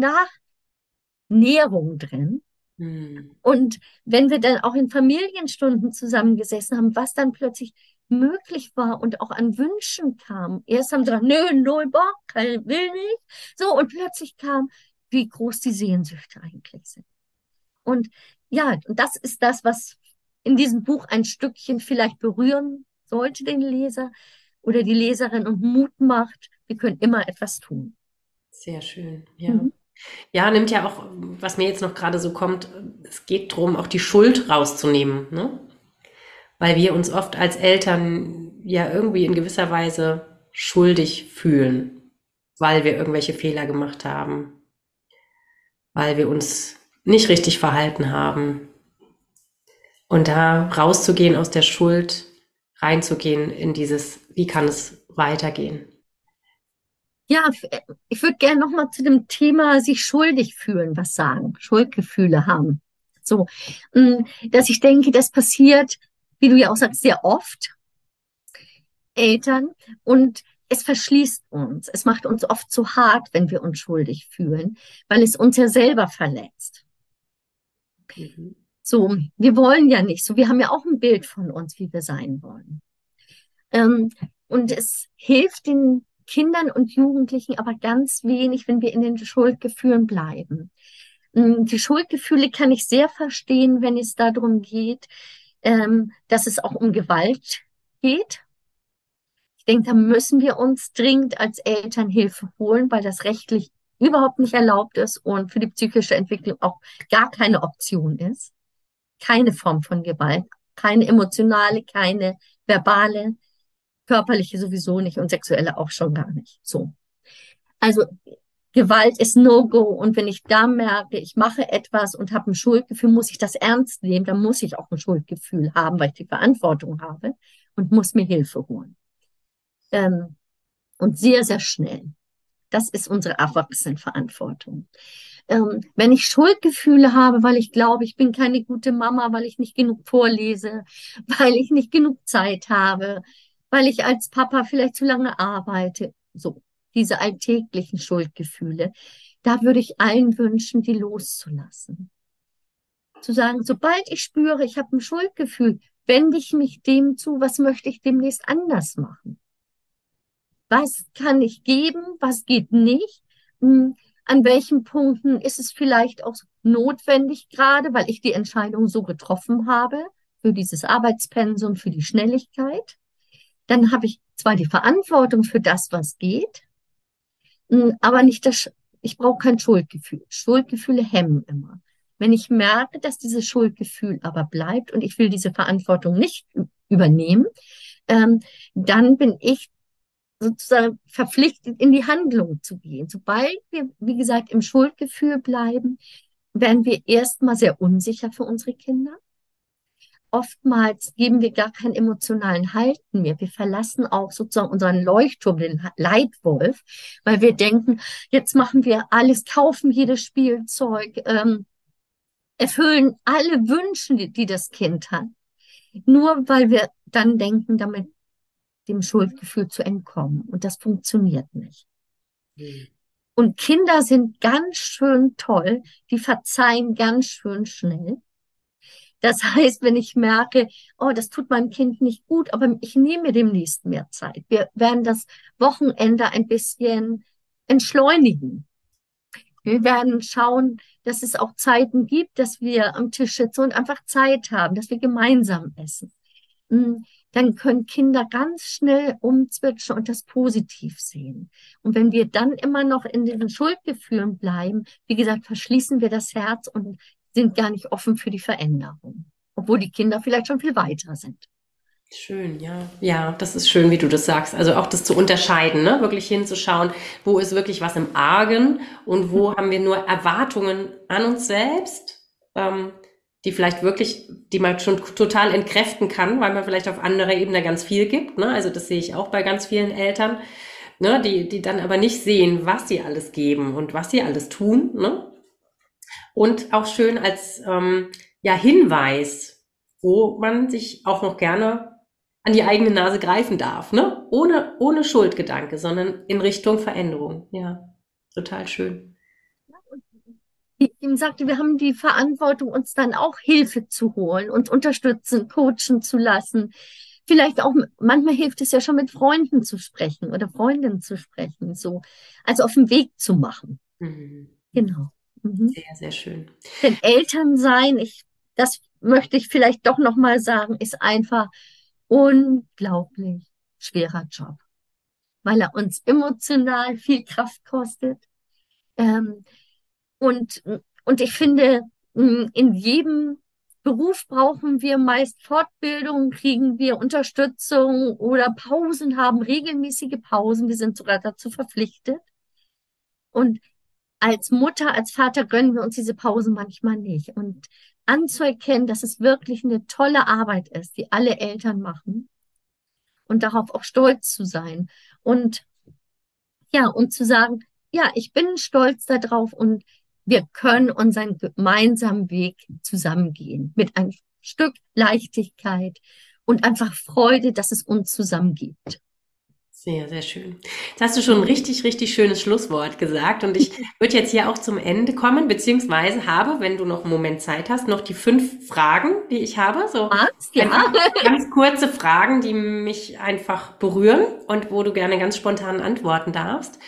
Nachnährung drin. Hm. Und wenn wir dann auch in Familienstunden zusammengesessen haben, was dann plötzlich möglich war und auch an Wünschen kam. Erst haben sie gesagt, nö, null Bock, kein will nicht. So, und plötzlich kam, wie groß die Sehnsüchte eigentlich sind. Und ja, und das ist das, was in diesem Buch ein Stückchen vielleicht berühren sollte, den Leser oder die Leserin und Mut macht, wir können immer etwas tun. Sehr schön, ja. Mhm. Ja, nimmt ja auch, was mir jetzt noch gerade so kommt, es geht darum, auch die Schuld rauszunehmen, ne? Weil wir uns oft als Eltern ja irgendwie in gewisser Weise schuldig fühlen, weil wir irgendwelche Fehler gemacht haben, weil wir uns nicht richtig verhalten haben. Und da rauszugehen aus der Schuld, reinzugehen in dieses, wie kann es weitergehen? Ja, ich würde gerne noch mal zu dem Thema sich schuldig fühlen was sagen, Schuldgefühle haben. So, mm, dass ich denke, das passiert, wie du ja auch sagst, sehr oft Eltern und es verschließt uns. Es macht uns oft zu hart, wenn wir uns schuldig fühlen, weil es uns ja selber verletzt. Mhm. So, wir wollen ja nicht so. Wir haben ja auch ein Bild von uns, wie wir sein wollen. Ähm, und es hilft den Kindern und Jugendlichen aber ganz wenig, wenn wir in den Schuldgefühlen bleiben. Ähm, die Schuldgefühle kann ich sehr verstehen, wenn es darum geht, ähm, dass es auch um Gewalt geht. Ich denke, da müssen wir uns dringend als Eltern Hilfe holen, weil das rechtlich überhaupt nicht erlaubt ist und für die psychische Entwicklung auch gar keine Option ist. Keine Form von Gewalt, keine emotionale, keine verbale, körperliche sowieso nicht und sexuelle auch schon gar nicht. So. Also Gewalt ist No-Go und wenn ich da merke, ich mache etwas und habe ein Schuldgefühl, muss ich das ernst nehmen, dann muss ich auch ein Schuldgefühl haben, weil ich die Verantwortung habe und muss mir Hilfe holen. Ähm, und sehr, sehr schnell. Das ist unsere Erwachsenenverantwortung. Ähm, wenn ich Schuldgefühle habe, weil ich glaube, ich bin keine gute Mama, weil ich nicht genug vorlese, [LAUGHS] weil ich nicht genug Zeit habe, weil ich als Papa vielleicht zu lange arbeite, so diese alltäglichen Schuldgefühle, da würde ich allen wünschen, die loszulassen. Zu sagen, sobald ich spüre, ich habe ein Schuldgefühl, wende ich mich dem zu, was möchte ich demnächst anders machen? Was kann ich geben? Was geht nicht? Hm, an welchen Punkten ist es vielleicht auch notwendig gerade, weil ich die Entscheidung so getroffen habe für dieses Arbeitspensum, für die Schnelligkeit? Dann habe ich zwar die Verantwortung für das, was geht, hm, aber nicht das, ich brauche kein Schuldgefühl. Schuldgefühle hemmen immer. Wenn ich merke, dass dieses Schuldgefühl aber bleibt und ich will diese Verantwortung nicht übernehmen, ähm, dann bin ich sozusagen verpflichtet, in die Handlung zu gehen. Sobald wir, wie gesagt, im Schuldgefühl bleiben, werden wir erstmal sehr unsicher für unsere Kinder. Oftmals geben wir gar keinen emotionalen Halten mehr. Wir verlassen auch sozusagen unseren Leuchtturm, den Leitwolf, weil wir denken, jetzt machen wir alles, kaufen jedes Spielzeug, ähm, erfüllen alle Wünsche, die, die das Kind hat. Nur weil wir dann denken, damit dem Schuldgefühl zu entkommen. Und das funktioniert nicht. Mhm. Und Kinder sind ganz schön toll, die verzeihen ganz schön schnell. Das [LAUGHS] heißt, wenn ich merke, oh, das tut meinem Kind nicht gut, aber ich nehme demnächst mehr Zeit. Wir werden das Wochenende ein bisschen entschleunigen. Wir werden schauen, dass es auch Zeiten gibt, dass wir am Tisch sitzen und einfach Zeit haben, dass wir gemeinsam essen. Hm, dann können Kinder ganz schnell umzwitschen und das positiv sehen. Und wenn wir dann immer noch in diesen Schuldgefühlen bleiben, wie gesagt, verschließen wir das Herz und sind gar nicht offen für die Veränderung, obwohl die Kinder vielleicht schon viel weiter sind. Schön, ja. Ja, das ist schön, wie du das sagst. Also auch das zu unterscheiden, ne? wirklich hinzuschauen, wo ist wirklich was im Argen und wo mhm. haben wir nur Erwartungen an uns selbst. Ähm, die vielleicht wirklich, die man schon total entkräften kann, weil man vielleicht auf anderer Ebene ganz viel gibt. Ne? Also das sehe ich auch bei ganz vielen Eltern, ne? die, die dann aber nicht sehen, was sie alles geben und was sie alles tun. Ne? Und auch schön als ähm, ja, Hinweis, wo man sich auch noch gerne an die eigene Nase greifen darf, ne? Ohne, ohne Schuldgedanke, sondern in Richtung Veränderung. Ja, total schön. Ich ihm sagte, wir haben die Verantwortung, uns dann auch Hilfe zu holen, uns unterstützen, coachen zu lassen. Vielleicht auch, manchmal hilft es ja schon mit Freunden zu sprechen oder Freundinnen zu sprechen, so. Also auf den Weg zu machen. Mhm. Genau. Mhm. Sehr, sehr schön. Denn Eltern sein, ich, das möchte ich vielleicht doch nochmal sagen, ist einfach unglaublich schwerer Job, weil er uns emotional viel Kraft kostet. Ähm, und, und ich finde, in jedem Beruf brauchen wir meist Fortbildung, kriegen wir Unterstützung oder Pausen, haben regelmäßige Pausen. Wir sind sogar dazu verpflichtet. Und als Mutter, als Vater gönnen wir uns diese Pause manchmal nicht. Und anzuerkennen, dass es wirklich eine tolle Arbeit ist, die alle Eltern machen und darauf auch stolz zu sein und ja, und zu sagen, ja, ich bin stolz darauf und wir können unseren gemeinsamen Weg zusammengehen mit ein Stück Leichtigkeit und einfach Freude, dass es uns zusammen gibt. Sehr, sehr schön. Jetzt hast du schon ein richtig, richtig schönes Schlusswort gesagt und ich [LAUGHS] würde jetzt hier auch zum Ende kommen, beziehungsweise habe, wenn du noch einen Moment Zeit hast, noch die fünf Fragen, die ich habe. So Was? Ja. ganz kurze Fragen, die mich einfach berühren und wo du gerne ganz spontan antworten darfst.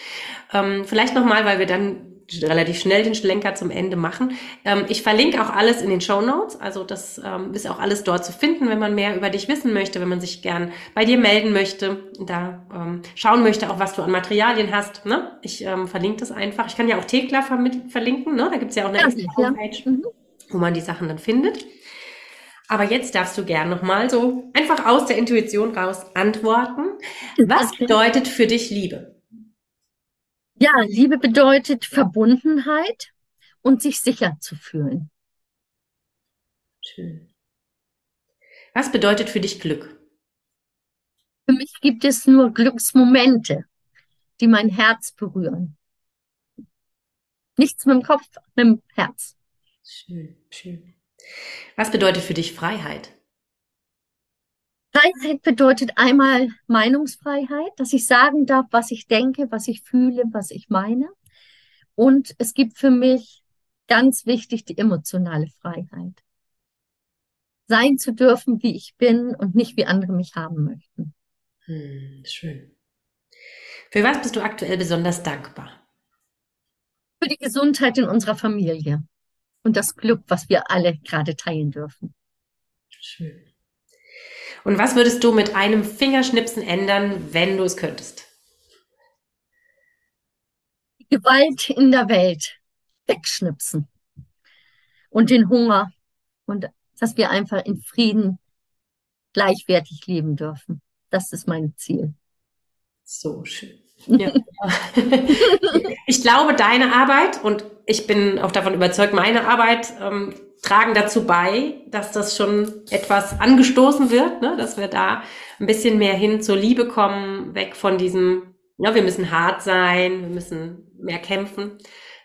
Ähm, vielleicht nochmal, weil wir dann relativ schnell den Schlenker zum Ende machen. Ähm, ich verlinke auch alles in den Show Notes, also das ähm, ist auch alles dort zu finden, wenn man mehr über dich wissen möchte, wenn man sich gern bei dir melden möchte, da ähm, schauen möchte, auch was du an Materialien hast. Ne? Ich ähm, verlinke das einfach. Ich kann ja auch Thekla verlinken, ne? da gibt's ja auch eine ja, Homepage, ja. mhm. wo man die Sachen dann findet. Aber jetzt darfst du gern nochmal so einfach aus der Intuition raus antworten. Was bedeutet für dich Liebe? Ja, Liebe bedeutet Verbundenheit und sich sicher zu fühlen. Schön. Was bedeutet für dich Glück? Für mich gibt es nur Glücksmomente, die mein Herz berühren. Nichts mit dem Kopf, mit dem Herz. Schön, schön. Was bedeutet für dich Freiheit? Freiheit bedeutet einmal Meinungsfreiheit, dass ich sagen darf, was ich denke, was ich fühle, was ich meine. Und es gibt für mich ganz wichtig die emotionale Freiheit. Sein zu dürfen, wie ich bin und nicht wie andere mich haben möchten. Hm, schön. Für was bist du aktuell besonders dankbar? Für die Gesundheit in unserer Familie und das Glück, was wir alle gerade teilen dürfen. Schön. Und was würdest du mit einem Fingerschnipsen ändern, wenn du es könntest? Die Gewalt in der Welt wegschnipsen. Und den Hunger. Und dass wir einfach in Frieden gleichwertig leben dürfen. Das ist mein Ziel. So schön. Ja. [LAUGHS] ich glaube, deine Arbeit und ich bin auch davon überzeugt, meine Arbeit ähm, tragen dazu bei, dass das schon etwas angestoßen wird, ne? dass wir da ein bisschen mehr hin zur Liebe kommen, weg von diesem, ja, wir müssen hart sein, wir müssen mehr kämpfen,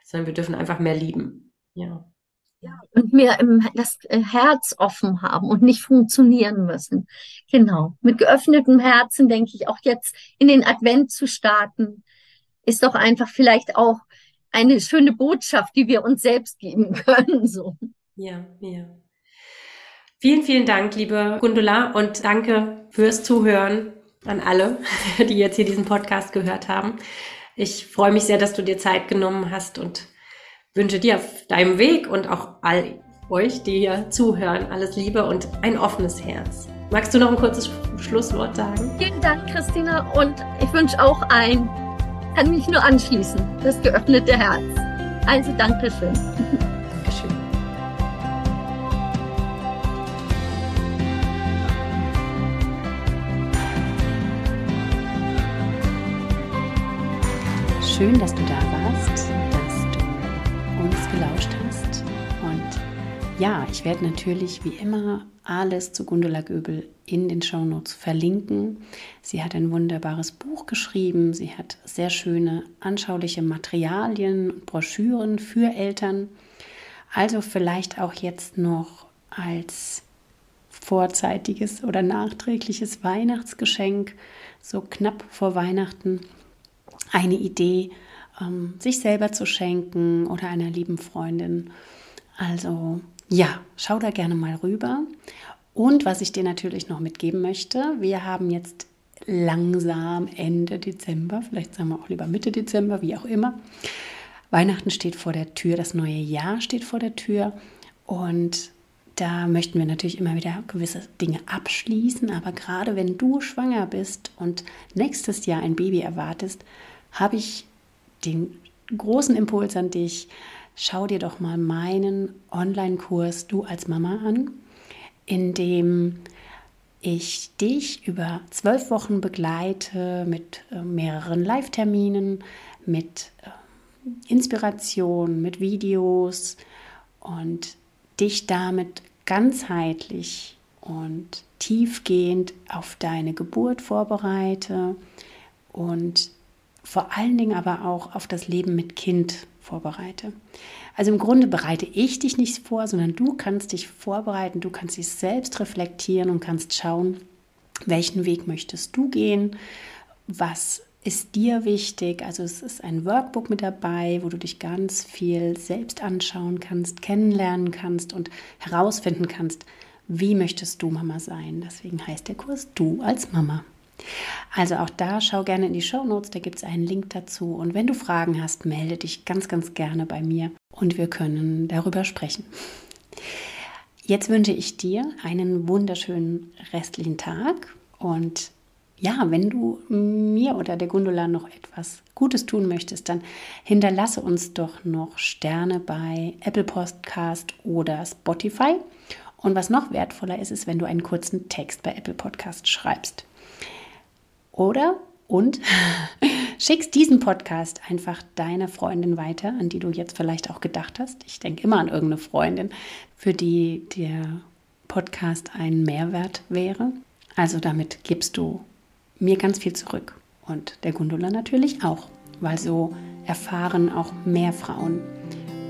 sondern wir dürfen einfach mehr lieben. Ja. Ja, und mehr das äh, Herz offen haben und nicht funktionieren müssen. Genau. Mit geöffnetem Herzen denke ich auch jetzt in den Advent zu starten, ist doch einfach vielleicht auch eine schöne Botschaft, die wir uns selbst geben [LAUGHS] können, so. Ja, ja. Vielen, vielen Dank, liebe Gundula, und danke fürs Zuhören an alle, [LAUGHS] die jetzt hier diesen Podcast gehört haben. Ich freue mich sehr, dass du dir Zeit genommen hast und wünsche dir auf deinem Weg und auch all euch, die hier zuhören, alles Liebe und ein offenes Herz. Magst du noch ein kurzes Schlusswort sagen? Vielen Dank, Christina, und ich wünsche auch ein, kann mich nur anschließen, das geöffnete Herz. Also Dankeschön. schön, dass du da warst, gelauscht hast. Und ja, ich werde natürlich wie immer alles zu Gundula Göbel in den Shownotes verlinken. Sie hat ein wunderbares Buch geschrieben. Sie hat sehr schöne, anschauliche Materialien und Broschüren für Eltern. Also vielleicht auch jetzt noch als vorzeitiges oder nachträgliches Weihnachtsgeschenk, so knapp vor Weihnachten, eine Idee, ähm, sich selber zu schenken oder einer lieben Freundin. Also ja, schau da gerne mal rüber. Und was ich dir natürlich noch mitgeben möchte, wir haben jetzt langsam Ende Dezember, vielleicht sagen wir auch lieber Mitte Dezember, wie auch immer. Weihnachten steht vor der Tür, das neue Jahr steht vor der Tür und da möchten wir natürlich immer wieder gewisse Dinge abschließen, aber gerade wenn du schwanger bist und nächstes Jahr ein Baby erwartest, habe ich den großen Impuls an dich, schau dir doch mal meinen Online-Kurs Du als Mama an, in dem ich dich über zwölf Wochen begleite mit äh, mehreren Live-Terminen, mit äh, Inspiration, mit Videos und dich damit ganzheitlich und tiefgehend auf deine Geburt vorbereite und vor allen Dingen aber auch auf das Leben mit Kind vorbereite. Also im Grunde bereite ich dich nicht vor, sondern du kannst dich vorbereiten, du kannst dich selbst reflektieren und kannst schauen, welchen Weg möchtest du gehen, was ist dir wichtig. Also es ist ein Workbook mit dabei, wo du dich ganz viel selbst anschauen kannst, kennenlernen kannst und herausfinden kannst, wie möchtest du Mama sein. Deswegen heißt der Kurs Du als Mama. Also auch da schau gerne in die Show Notes, da gibt es einen Link dazu. Und wenn du Fragen hast, melde dich ganz, ganz gerne bei mir und wir können darüber sprechen. Jetzt wünsche ich dir einen wunderschönen restlichen Tag und ja, wenn du mir oder der Gundula noch etwas Gutes tun möchtest, dann hinterlasse uns doch noch Sterne bei Apple Podcast oder Spotify. Und was noch wertvoller ist, ist, wenn du einen kurzen Text bei Apple Podcast schreibst. Oder und [LAUGHS] schickst diesen Podcast einfach deiner Freundin weiter, an die du jetzt vielleicht auch gedacht hast. Ich denke immer an irgendeine Freundin, für die der Podcast ein Mehrwert wäre. Also damit gibst du mir ganz viel zurück und der Gundula natürlich auch, weil so erfahren auch mehr Frauen,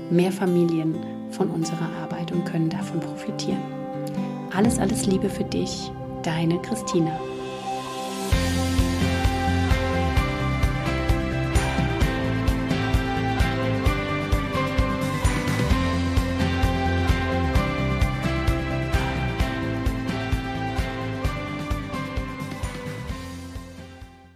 mehr Familien von unserer Arbeit und können davon profitieren. Alles, alles Liebe für dich, deine Christina.